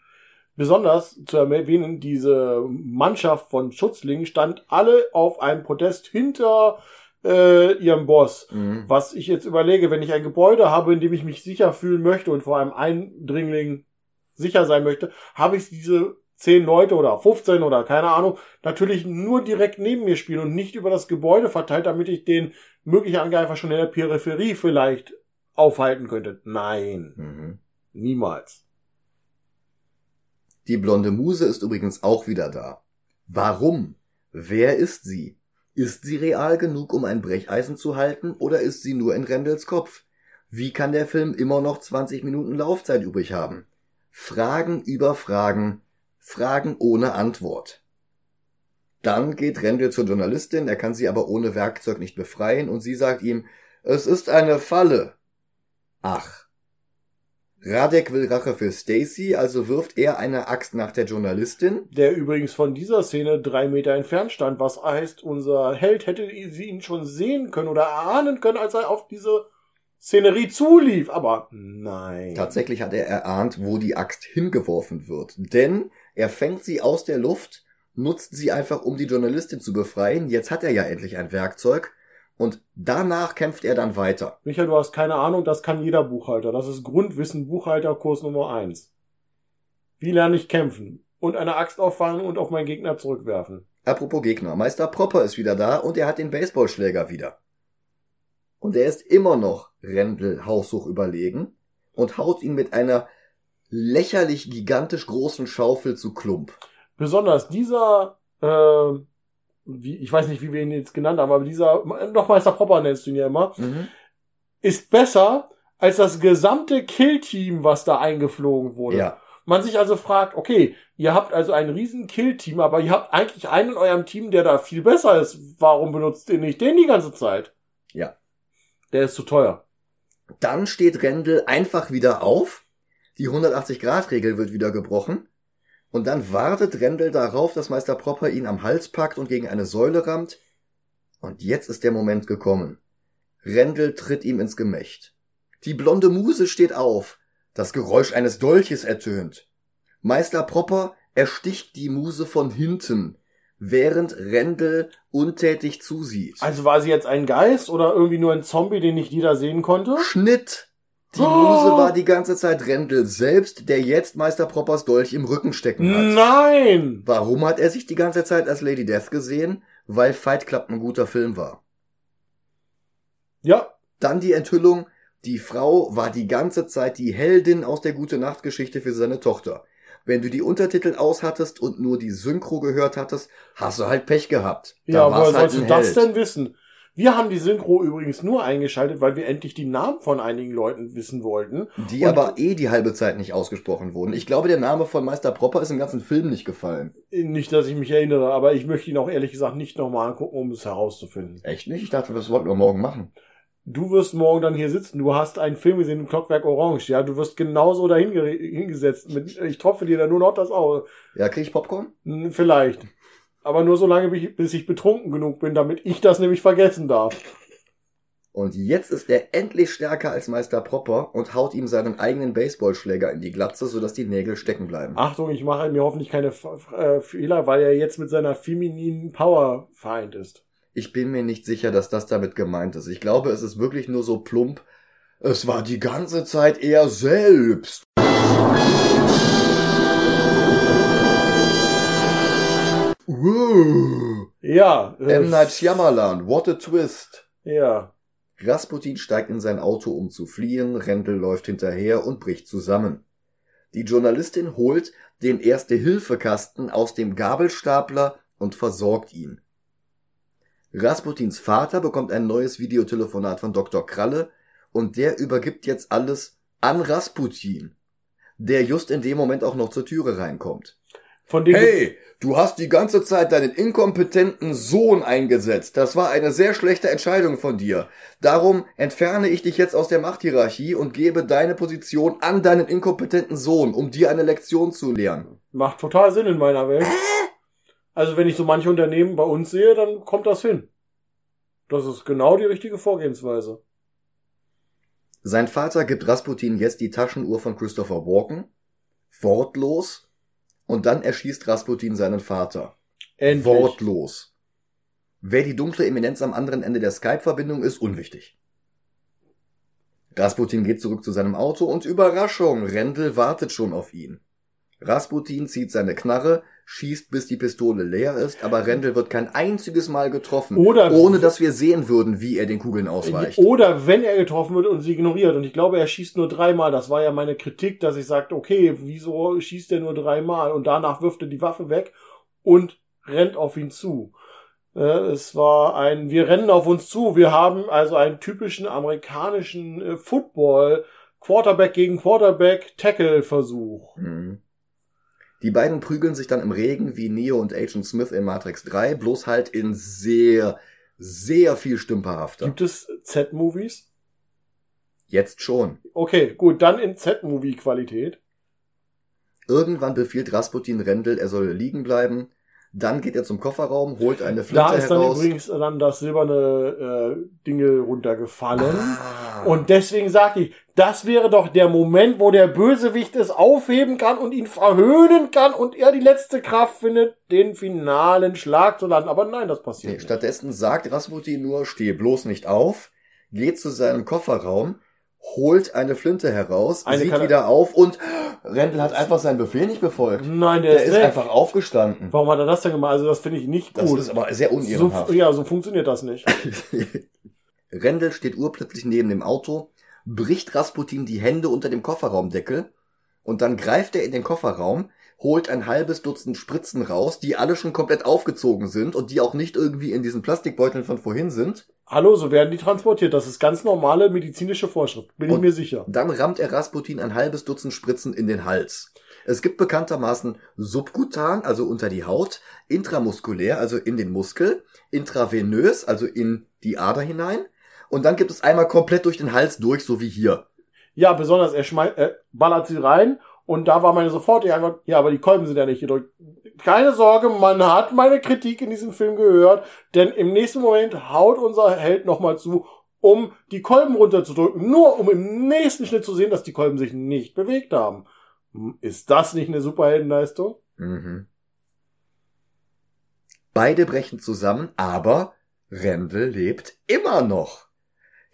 Besonders zu erwähnen, diese Mannschaft von Schutzlingen stand alle auf einem Podest hinter äh, ihrem Boss. Mhm. Was ich jetzt überlege, wenn ich ein Gebäude habe, in dem ich mich sicher fühlen möchte und vor einem Eindringling sicher sein möchte, habe ich diese zehn Leute oder 15 oder keine Ahnung, natürlich nur direkt neben mir spielen und nicht über das Gebäude verteilt, damit ich den möglichen Angreifer schon in der Peripherie vielleicht aufhalten könnte. Nein, Mhm. niemals. Die blonde Muse ist übrigens auch wieder da. Warum? Wer ist sie? Ist sie real genug, um ein Brecheisen zu halten, oder ist sie nur in Rendels Kopf? Wie kann der Film immer noch 20 Minuten Laufzeit übrig haben? Fragen über Fragen, Fragen ohne Antwort. Dann geht Rendel zur Journalistin, er kann sie aber ohne Werkzeug nicht befreien, und sie sagt ihm, es ist eine Falle. Ach. Radek will Rache für Stacy, also wirft er eine Axt nach der Journalistin. Der übrigens von dieser Szene drei Meter entfernt stand, was heißt, unser Held hätte sie ihn schon sehen können oder erahnen können, als er auf diese Szenerie zulief. Aber nein. Tatsächlich hat er erahnt, wo die Axt hingeworfen wird. Denn er fängt sie aus der Luft, nutzt sie einfach, um die Journalistin zu befreien. Jetzt hat er ja endlich ein Werkzeug. Und danach kämpft er dann weiter. Michael, du hast keine Ahnung, das kann jeder Buchhalter. Das ist Grundwissen Buchhalterkurs Nummer eins. Wie lerne ich kämpfen? und eine Axt auffangen und auf meinen Gegner zurückwerfen. Apropos Gegner, Meister Propper ist wieder da und er hat den Baseballschläger wieder. Und er ist immer noch Rendel haushoch überlegen und haut ihn mit einer lächerlich gigantisch großen Schaufel zu Klump. Besonders dieser, äh, wie, ich weiß nicht, wie wir ihn jetzt genannt haben, aber dieser, noch Meister Popper nennst du ihn ja immer, Mhm. ist besser als das gesamte Kill-Team, was da eingeflogen wurde. Ja, Man sich also fragt, okay, ihr habt also ein riesen Kill-Team, aber ihr habt eigentlich einen in eurem Team, der da viel besser ist. Warum benutzt ihr nicht den die ganze Zeit? Ja. Der ist zu teuer. dann steht Rendel einfach wieder auf, die 180-Grad-Regel wird wieder gebrochen und dann wartet Rendel darauf, dass Meister Propper ihn am Hals packt und gegen eine Säule rammt. Und jetzt ist der Moment gekommen. Rendel tritt ihm ins Gemächt. Die blonde Muse steht auf. Das Geräusch eines Dolches ertönt. Meister Propper ersticht die Muse von hinten, während Rendel untätig zusieht. Also war sie jetzt ein Geist oder irgendwie nur ein Zombie, den nicht jeder sehen konnte? Schnitt! Die Oh. Muse war die ganze Zeit Rendel selbst, der jetzt Meister Proppers Dolch im Rücken stecken hat. Nein! Warum hat er sich die ganze Zeit als Lady Death gesehen? Weil Fight Club ein guter Film war. Ja, Dann die Enthüllung, die Frau war die ganze Zeit die Heldin aus der Gute-Nacht-Geschichte für seine Tochter. Wenn du die Untertitel aushattest und nur die Synchro gehört hattest, hast du halt Pech gehabt. Da ja, woher halt sollst du das denn wissen? Wir haben die Synchro übrigens nur eingeschaltet, weil wir endlich die Namen von einigen Leuten wissen wollten. Die Und- aber eh die halbe Zeit nicht ausgesprochen wurden. Ich glaube, der Name von Meister Propper ist im ganzen Film nicht gefallen. Nicht, dass ich mich erinnere, aber ich möchte ihn auch ehrlich gesagt nicht nochmal angucken, um es herauszufinden. Echt nicht? Ich dachte, das wollten wir morgen machen. Du wirst morgen dann hier sitzen. Du hast einen Film gesehen, Clockwerk Orange. Ja, du wirst genauso dahin hingesetzt. Mit, ich tropfe dir da nur noch das Auge. Ja, krieg ich Popcorn? Vielleicht. Aber nur so lange, bis ich- betrunken genug bin, damit ich das nämlich vergessen darf. Und jetzt ist er endlich stärker als Meister Propper und haut ihm seinen eigenen Baseballschläger in die Glatze, sodass die Nägel stecken bleiben. Achtung, ich mache mir hoffentlich keine äh, Fehler, weil er jetzt mit seiner femininen Power vereint ist. Ich bin mir nicht sicher, dass das damit gemeint ist. Ich glaube, es ist wirklich nur so plump. Es war die ganze Zeit er selbst. Uh. Ja. M. Night Shyamalan, what a twist. Ja. Rasputin steigt in sein Auto, um zu fliehen, Rendel läuft hinterher und bricht zusammen. Die Journalistin holt den Erste-Hilfe-Kasten aus dem Gabelstapler und versorgt ihn. Rasputins Vater bekommt ein neues Videotelefonat von Dr. Kralle und der übergibt jetzt alles an Rasputin, der just in dem Moment auch noch zur Türe reinkommt. Von dem Hey, du hast die ganze Zeit deinen inkompetenten Sohn eingesetzt. Das war eine sehr schlechte Entscheidung von dir. Darum entferne ich dich jetzt aus der Machthierarchie und gebe deine Position an deinen inkompetenten Sohn, um dir eine Lektion zu lehren. macht total Sinn in meiner Welt. Also wenn ich so manche Unternehmen bei uns sehe, dann kommt das hin. Das ist genau die richtige Vorgehensweise. Sein Vater gibt Rasputin jetzt die Taschenuhr von Christopher Walken, wortlos, und dann erschießt Rasputin seinen Vater. Endlich. Wortlos. Wer die dunkle Eminenz am anderen Ende der Skype-Verbindung ist, unwichtig. Rasputin geht zurück zu seinem Auto und Überraschung, Rendel wartet schon auf ihn. Rasputin zieht seine Knarre, schießt bis die Pistole leer ist, aber Rendel wird kein einziges Mal getroffen, Oder- ohne dass wir sehen würden, wie er den Kugeln ausweicht. Oder wenn er getroffen wird und sie ignoriert. Und ich glaube, er schießt nur dreimal. Das war ja meine Kritik, dass ich sagte, okay, wieso schießt er nur dreimal? Und danach wirft er die Waffe weg und rennt auf ihn zu. Äh, Es war ein, wir rennen auf uns zu. Wir haben also einen typischen amerikanischen äh, Football Quarterback gegen Quarterback Tackle Versuch. Mhm. Die beiden prügeln sich dann im Regen wie Neo und Agent Smith in Matrix 3, bloß halt in sehr, sehr viel stümperhafter. Gibt es Z-Movies? Jetzt schon. Okay, gut, dann in Z-Movie-Qualität. Irgendwann befiehlt Rasputin Rendel, er solle liegen bleiben. Dann geht er zum Kofferraum, holt eine Flinte Da ist dann heraus. übrigens dann das silberne äh, Dingel runtergefallen. Ah. Und deswegen sagte ich, das wäre doch der Moment, wo der Bösewicht es aufheben kann und ihn verhöhnen kann und er die letzte Kraft findet, den finalen Schlag zu landen. Aber nein, das passiert nee, nicht. stattdessen sagt Rasputin nur, steh bloß nicht auf, geht zu seinem Kofferraum, holt eine Flinte heraus, Eine sieht wieder auf und Rendel hat einfach seinen Befehl nicht befolgt. Nein, der, Der ist, ist einfach aufgestanden. Warum hat er das denn gemacht? Also das finde ich nicht Das gut. ist aber sehr so, unehrenhaft. ja, so funktioniert das nicht. Rendel steht urplötzlich neben dem Auto, bricht Rasputin die Hände unter dem Kofferraumdeckel und dann greift er in den Kofferraum, holt ein halbes Dutzend Spritzen raus, die alle schon komplett aufgezogen sind und die auch nicht irgendwie in diesen Plastikbeuteln von vorhin sind. Hallo, so werden die transportiert. Das ist ganz normale medizinische Vorschrift. Bin ich Und- mir sicher. Dann rammt er Rasputin ein halbes Dutzend Spritzen in den Hals. Es gibt bekanntermaßen subkutan, also unter die Haut, intramuskulär, also in den Muskel, intravenös, also in die Ader hinein. Und dann gibt es einmal komplett durch den Hals durch, so wie hier. Ja, besonders, er schmeißt, er ballert sie rein und da war meine sofortige Antwort, ja, aber die Kolben sind ja nicht gedrückt. Keine Sorge, man hat meine Kritik in diesem Film gehört, denn im nächsten Moment haut unser Held nochmal zu, um die Kolben runterzudrücken, nur um im nächsten Schnitt zu sehen, dass die Kolben sich nicht bewegt haben. Hm, Ist das nicht eine Superheldenleistung? Mhm. Beide brechen zusammen, aber Rendel lebt immer noch.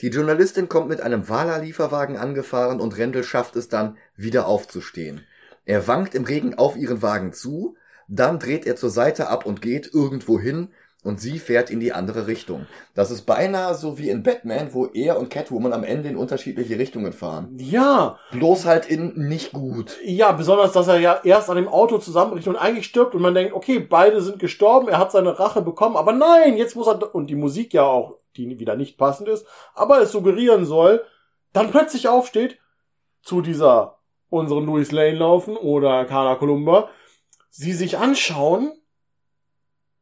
Die Journalistin kommt mit einem Wala-Lieferwagen angefahren und Rendel schafft es dann, wieder aufzustehen. Er wankt im Regen auf ihren Wagen zu, dann dreht er zur Seite ab und geht irgendwo hin und sie fährt in die andere Richtung. Das ist beinahe so wie in Batman, wo er und Catwoman am Ende in unterschiedliche Richtungen fahren. Ja, Bloß halt in nicht gut. ja, besonders, dass er ja erst an dem Auto zusammenbricht und eigentlich stirbt und man denkt, okay, beide sind gestorben, er hat seine Rache bekommen, aber nein, jetzt muss er, und die Musik ja auch, die wieder nicht passend ist, aber es suggerieren soll, dann plötzlich aufsteht, zu dieser unseren Louis Lane laufen oder Carla Columba, sie sich anschauen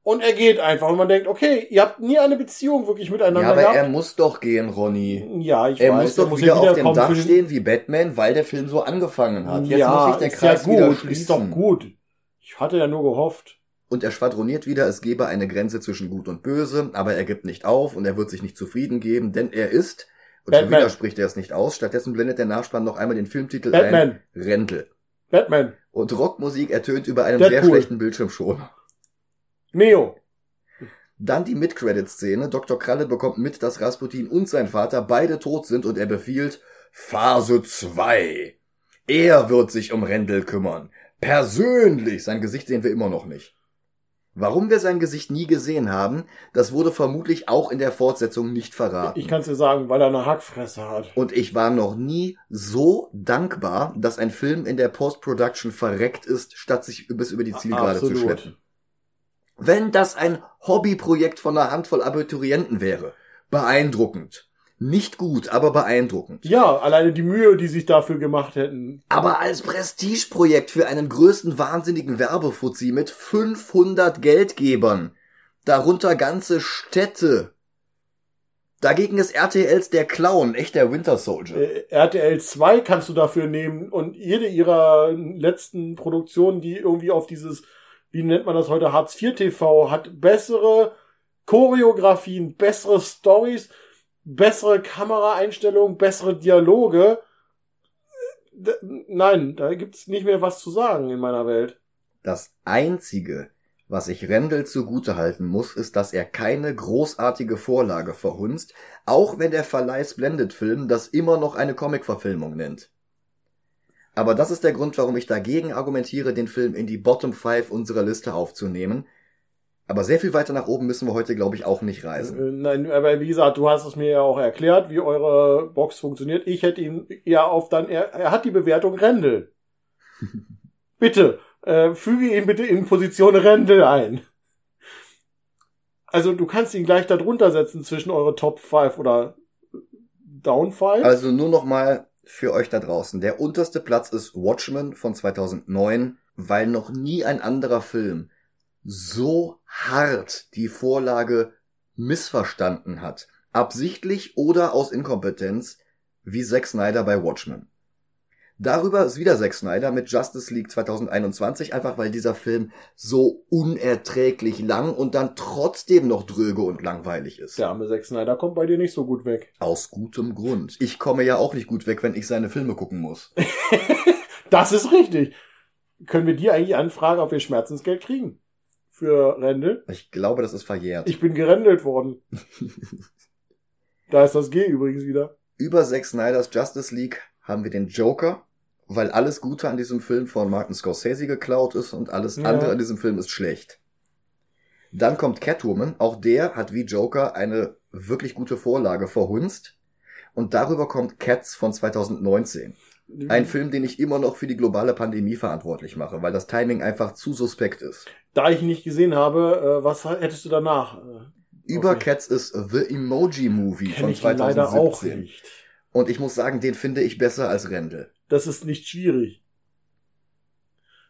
und er geht einfach und man denkt, okay, ihr habt nie eine Beziehung wirklich miteinander Ja, aber gehabt. er muss doch gehen, Ronny. ja, ich Er weiß, muss doch ja wieder auf dem Dach stehen wie Batman, weil der Film so angefangen hat. Jetzt ja, muss sich der ist Kreis ja wieder gut, schließen. ist doch gut. Ich hatte ja nur gehofft. Und er schwadroniert wieder, es gebe eine Grenze zwischen Gut und Böse, aber er gibt nicht auf und er wird sich nicht zufrieden geben, denn er ist, und schon Batman. wieder spricht er es nicht aus, stattdessen blendet der Nachspann noch einmal den Filmtitel Batman, ein, Rendel. Batman, Und Rockmusik ertönt über einem Deadpool. sehr schlechten Bildschirmschoner. Neo. Dann die Mid-Credit-Szene. Dr. Kralle bekommt mit, dass Rasputin und sein Vater beide tot sind und er befiehlt Phase 2. Er wird sich um Rendel kümmern. Persönlich. Sein Gesicht sehen wir immer noch nicht. Warum wir sein Gesicht nie gesehen haben, das wurde vermutlich auch in der Fortsetzung nicht verraten. Ich kann es dir sagen, weil er eine Hackfresse hat. und ich war noch nie so dankbar, dass ein Film in der Post-Production verreckt ist, statt sich bis über die Zielgerade zu Absolut. schleppen. Wenn das ein Hobbyprojekt von einer Handvoll Abiturienten wäre, beeindruckend. Nicht gut, aber beeindruckend. Ja, alleine die Mühe, die sich dafür gemacht hätten. Aber als Prestigeprojekt für einen größten wahnsinnigen Werbefuzzi mit 500 Geldgebern, darunter ganze Städte. Dagegen ist RTLs der Clown, echt der Winter Soldier. Äh, RTL 2 kannst du dafür nehmen und jede ihrer letzten Produktionen, die irgendwie auf dieses, wie nennt man das heute, Hartz IV TV, hat bessere Choreografien, bessere Stories, bessere Kameraeinstellungen, bessere Dialoge. D nein, da gibt's nicht mehr was zu sagen in meiner Welt. Das einzige, was ich Rendel zugute halten muss, ist, dass er keine großartige Vorlage verhunzt, auch wenn der Verleih Splendid Film das immer noch eine Comic-Verfilmung nennt. Aber das ist der Grund, warum ich dagegen argumentiere, den Film in die Bottom 5 unserer Liste aufzunehmen. Aber sehr viel weiter nach oben müssen wir heute, glaube ich, auch nicht reisen. Äh, Nein, aber wie gesagt, du hast es mir ja auch erklärt, wie eure Box funktioniert. Ich hätte ihn eher auf dann, er, er hat die Bewertung Rendel. bitte, äh, füge ihn bitte in Position Rendel ein. Also du kannst ihn gleich darunter setzen zwischen eure Top 5 oder Down 5. Also nur noch mal für euch da draußen. Der unterste Platz ist Watchmen von 2009, weil noch nie ein anderer Film so hart die Vorlage missverstanden hat. Absichtlich oder aus Inkompetenz, wie Zack Snyder bei Watchmen. Darüber ist wieder Zack Snyder mit Justice League 2021, einfach weil dieser Film so unerträglich lang und dann trotzdem noch dröge und langweilig ist. Der arme Zack Snyder kommt bei dir nicht so gut weg. Aus gutem Grund. Ich komme ja auch nicht gut weg, wenn ich seine Filme gucken muss. Das ist richtig. Können wir dir eigentlich anfragen, ob wir Schmerzensgeld kriegen? Für Rendel? Ich glaube, das ist verjährt. Ich bin gerendelt worden. da ist das G übrigens wieder. Über Zack Snyders Justice League haben wir den Joker weil alles Gute an diesem Film von Martin Scorsese geklaut ist und alles Ja. andere an diesem Film ist schlecht. Dann kommt Catwoman, auch der hat wie Joker eine wirklich gute Vorlage verhunzt. Und darüber kommt Cats von 2019. Ein Film, den ich immer noch für die globale Pandemie verantwortlich mache, weil das Timing einfach zu suspekt ist. Da ich ihn nicht gesehen habe, äh, was hättest du danach? Äh, Über Okay. Cats ist The Emoji Movie Kenn von ich ihn leider 2017. auch nicht. Und ich muss sagen, den finde ich besser als Rendel. Das ist nicht schwierig.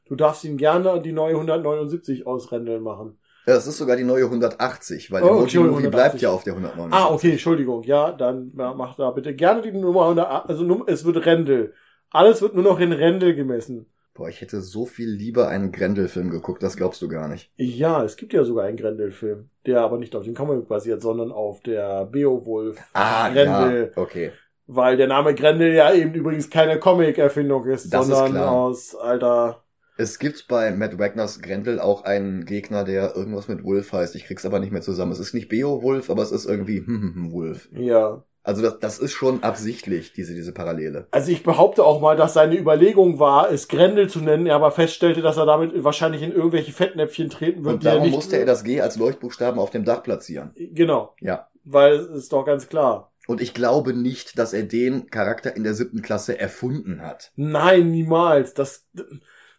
Du darfst ihm gerne die neue 179 ausrendeln machen. Es ist sogar die neue 180, weil Oh, Emoji Entschuldigung, Movie 180. bleibt ja auf der 179. Ah, okay, Entschuldigung. Ja, dann ja, mach da bitte gerne die Nummer 100. Also es wird Rendel. Alles wird nur noch in Rendel gemessen. Boah, ich hätte so viel lieber einen Grendel-Film geguckt, das glaubst du gar nicht. Ja, es gibt ja sogar einen Grendel-Film, der aber nicht auf dem Comic basiert, sondern auf der Beowulf. Ah, Grendel. ja, okay. Weil der Name Grendel ja eben übrigens keine Comic-Erfindung ist, Das ist sondern klar. aus alter. Es gibt bei Matt Wagners Grendel auch einen Gegner, der irgendwas mit Wolf heißt. Ich krieg's aber nicht mehr zusammen. Es ist nicht Beowulf, aber es ist irgendwie Wolf. Ja. Also das, das ist schon absichtlich, diese, diese Parallele. Also ich behaupte auch mal, dass seine Überlegung war, es Grendel zu nennen, er aber feststellte, dass er damit wahrscheinlich in irgendwelche Fettnäpfchen treten wird, Und er darum nicht. musste er das G als Leuchtbuchstaben auf dem Dach platzieren. Genau. Ja. Weil es ist doch ganz klar. Und ich glaube nicht, dass er den Charakter in der siebten Klasse erfunden hat. Nein, niemals. Das, Das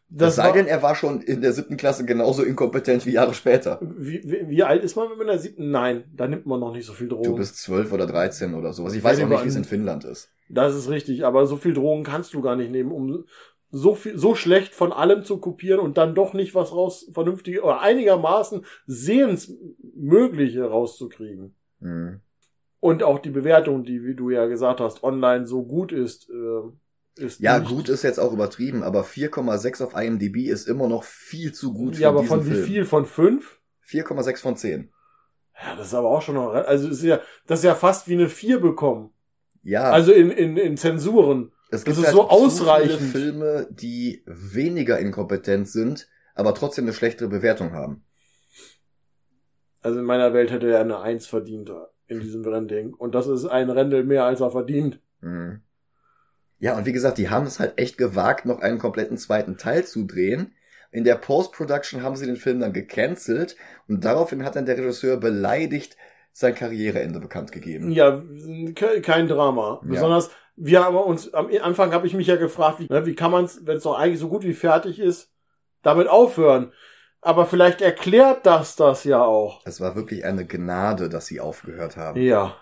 das sei denn, er war schon in der siebten Klasse genauso inkompetent wie Jahre später. wie, wie, wie alt ist man, wenn man in der siebten? Nein, da nimmt man noch nicht so viel Drogen. Du bist zwölf oder dreizehn oder sowas. Ich weiß Ja, auch nicht, wie es in Finnland ist. Das ist richtig, aber so viel Drogen kannst du gar nicht nehmen, um so viel, so schlecht von allem zu kopieren und dann doch nicht was raus, vernünftig oder einigermaßen sehensmögliche rauszukriegen. Mhm. Und auch die Bewertung, die, wie du ja gesagt hast, online so gut ist, äh, ist Ja, nicht- gut ist jetzt auch übertrieben, aber 4,6 auf IMDb ist immer noch viel zu gut für Ja, aber von wie Film. viel? Von fünf? 4,6 von 10. Ja, das ist aber auch schon noch, also ist ja, das ist ja fast wie eine vier bekommen. Ja, Also in, in, in Zensuren. es das gibt ist halt so ausreichend. viele Filme, die weniger inkompetent sind, aber trotzdem eine schlechtere Bewertung haben. Also in meiner Welt hätte er eine Eins verdient in diesem Rennding. Und das ist ein Rendel mehr, als er verdient. Mhm. Ja, und wie gesagt, die haben es halt echt gewagt, noch einen kompletten zweiten Teil zu drehen. In der Post-Production haben sie den Film dann gecancelt und daraufhin hat dann der Regisseur beleidigt sein Karriereende bekannt gegeben. Ja, ke- kein Drama. Ja. Besonders, wir haben uns, am Anfang habe ich mich ja gefragt, wie, ne, wie kann man es, wenn es doch eigentlich so gut wie fertig ist, damit aufhören. Aber vielleicht erklärt das das ja auch. Es war wirklich eine Gnade, dass sie aufgehört haben. Ja,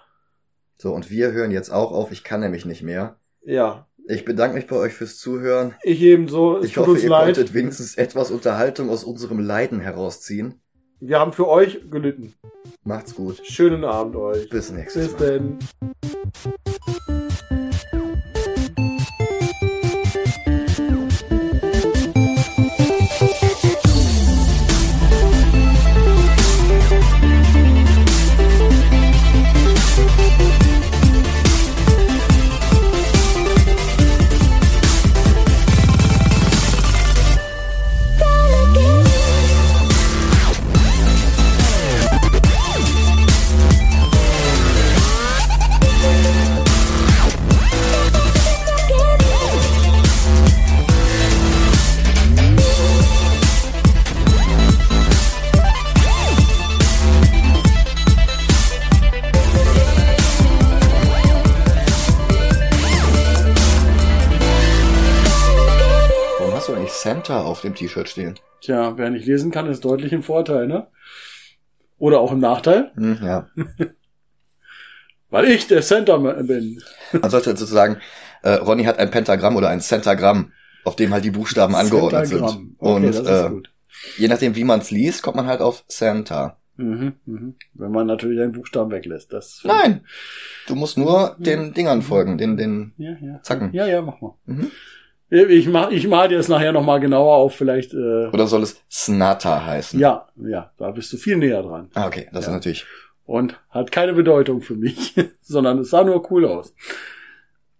So, und wir hören jetzt auch auf. Ich kann nämlich nicht mehr. ja. Ich bedanke mich bei euch fürs Zuhören. Ich ebenso. Es Ich hoffe, ihr leid. konntet wenigstens etwas Unterhaltung aus unserem Leiden herausziehen. Wir haben für euch gelitten. Macht's gut. Schönen Abend euch. Bis nächstes Bis Mal. denn. Santa auf dem T-Shirt stehen? Tja, wer nicht lesen kann, ist deutlich im Vorteil, ne? Oder auch im Nachteil, Hm, ja. weil ich der Center bin. Man sollte dazu sagen, äh, Ronny hat ein Pentagramm oder ein Centagramm, auf dem halt die Buchstaben angeordnet sind. Okay, Und das ist äh, gut. je nachdem, wie man es liest, kommt man halt auf Santa. Mhm, mhm. Wenn man natürlich einen Buchstaben weglässt. Das Nein, du musst nur den Dingern folgen, den, den Ja, ja. Zacken. Ja, ja, mach mal. Mhm. Ich mach, ich mal dir das nachher noch mal genauer auf, vielleicht. Äh, Oder soll es Snata heißen? ja, ja, da bist du viel näher dran. Ah, okay, das Ja. ist natürlich. Und hat keine Bedeutung für mich, sondern es sah nur cool aus.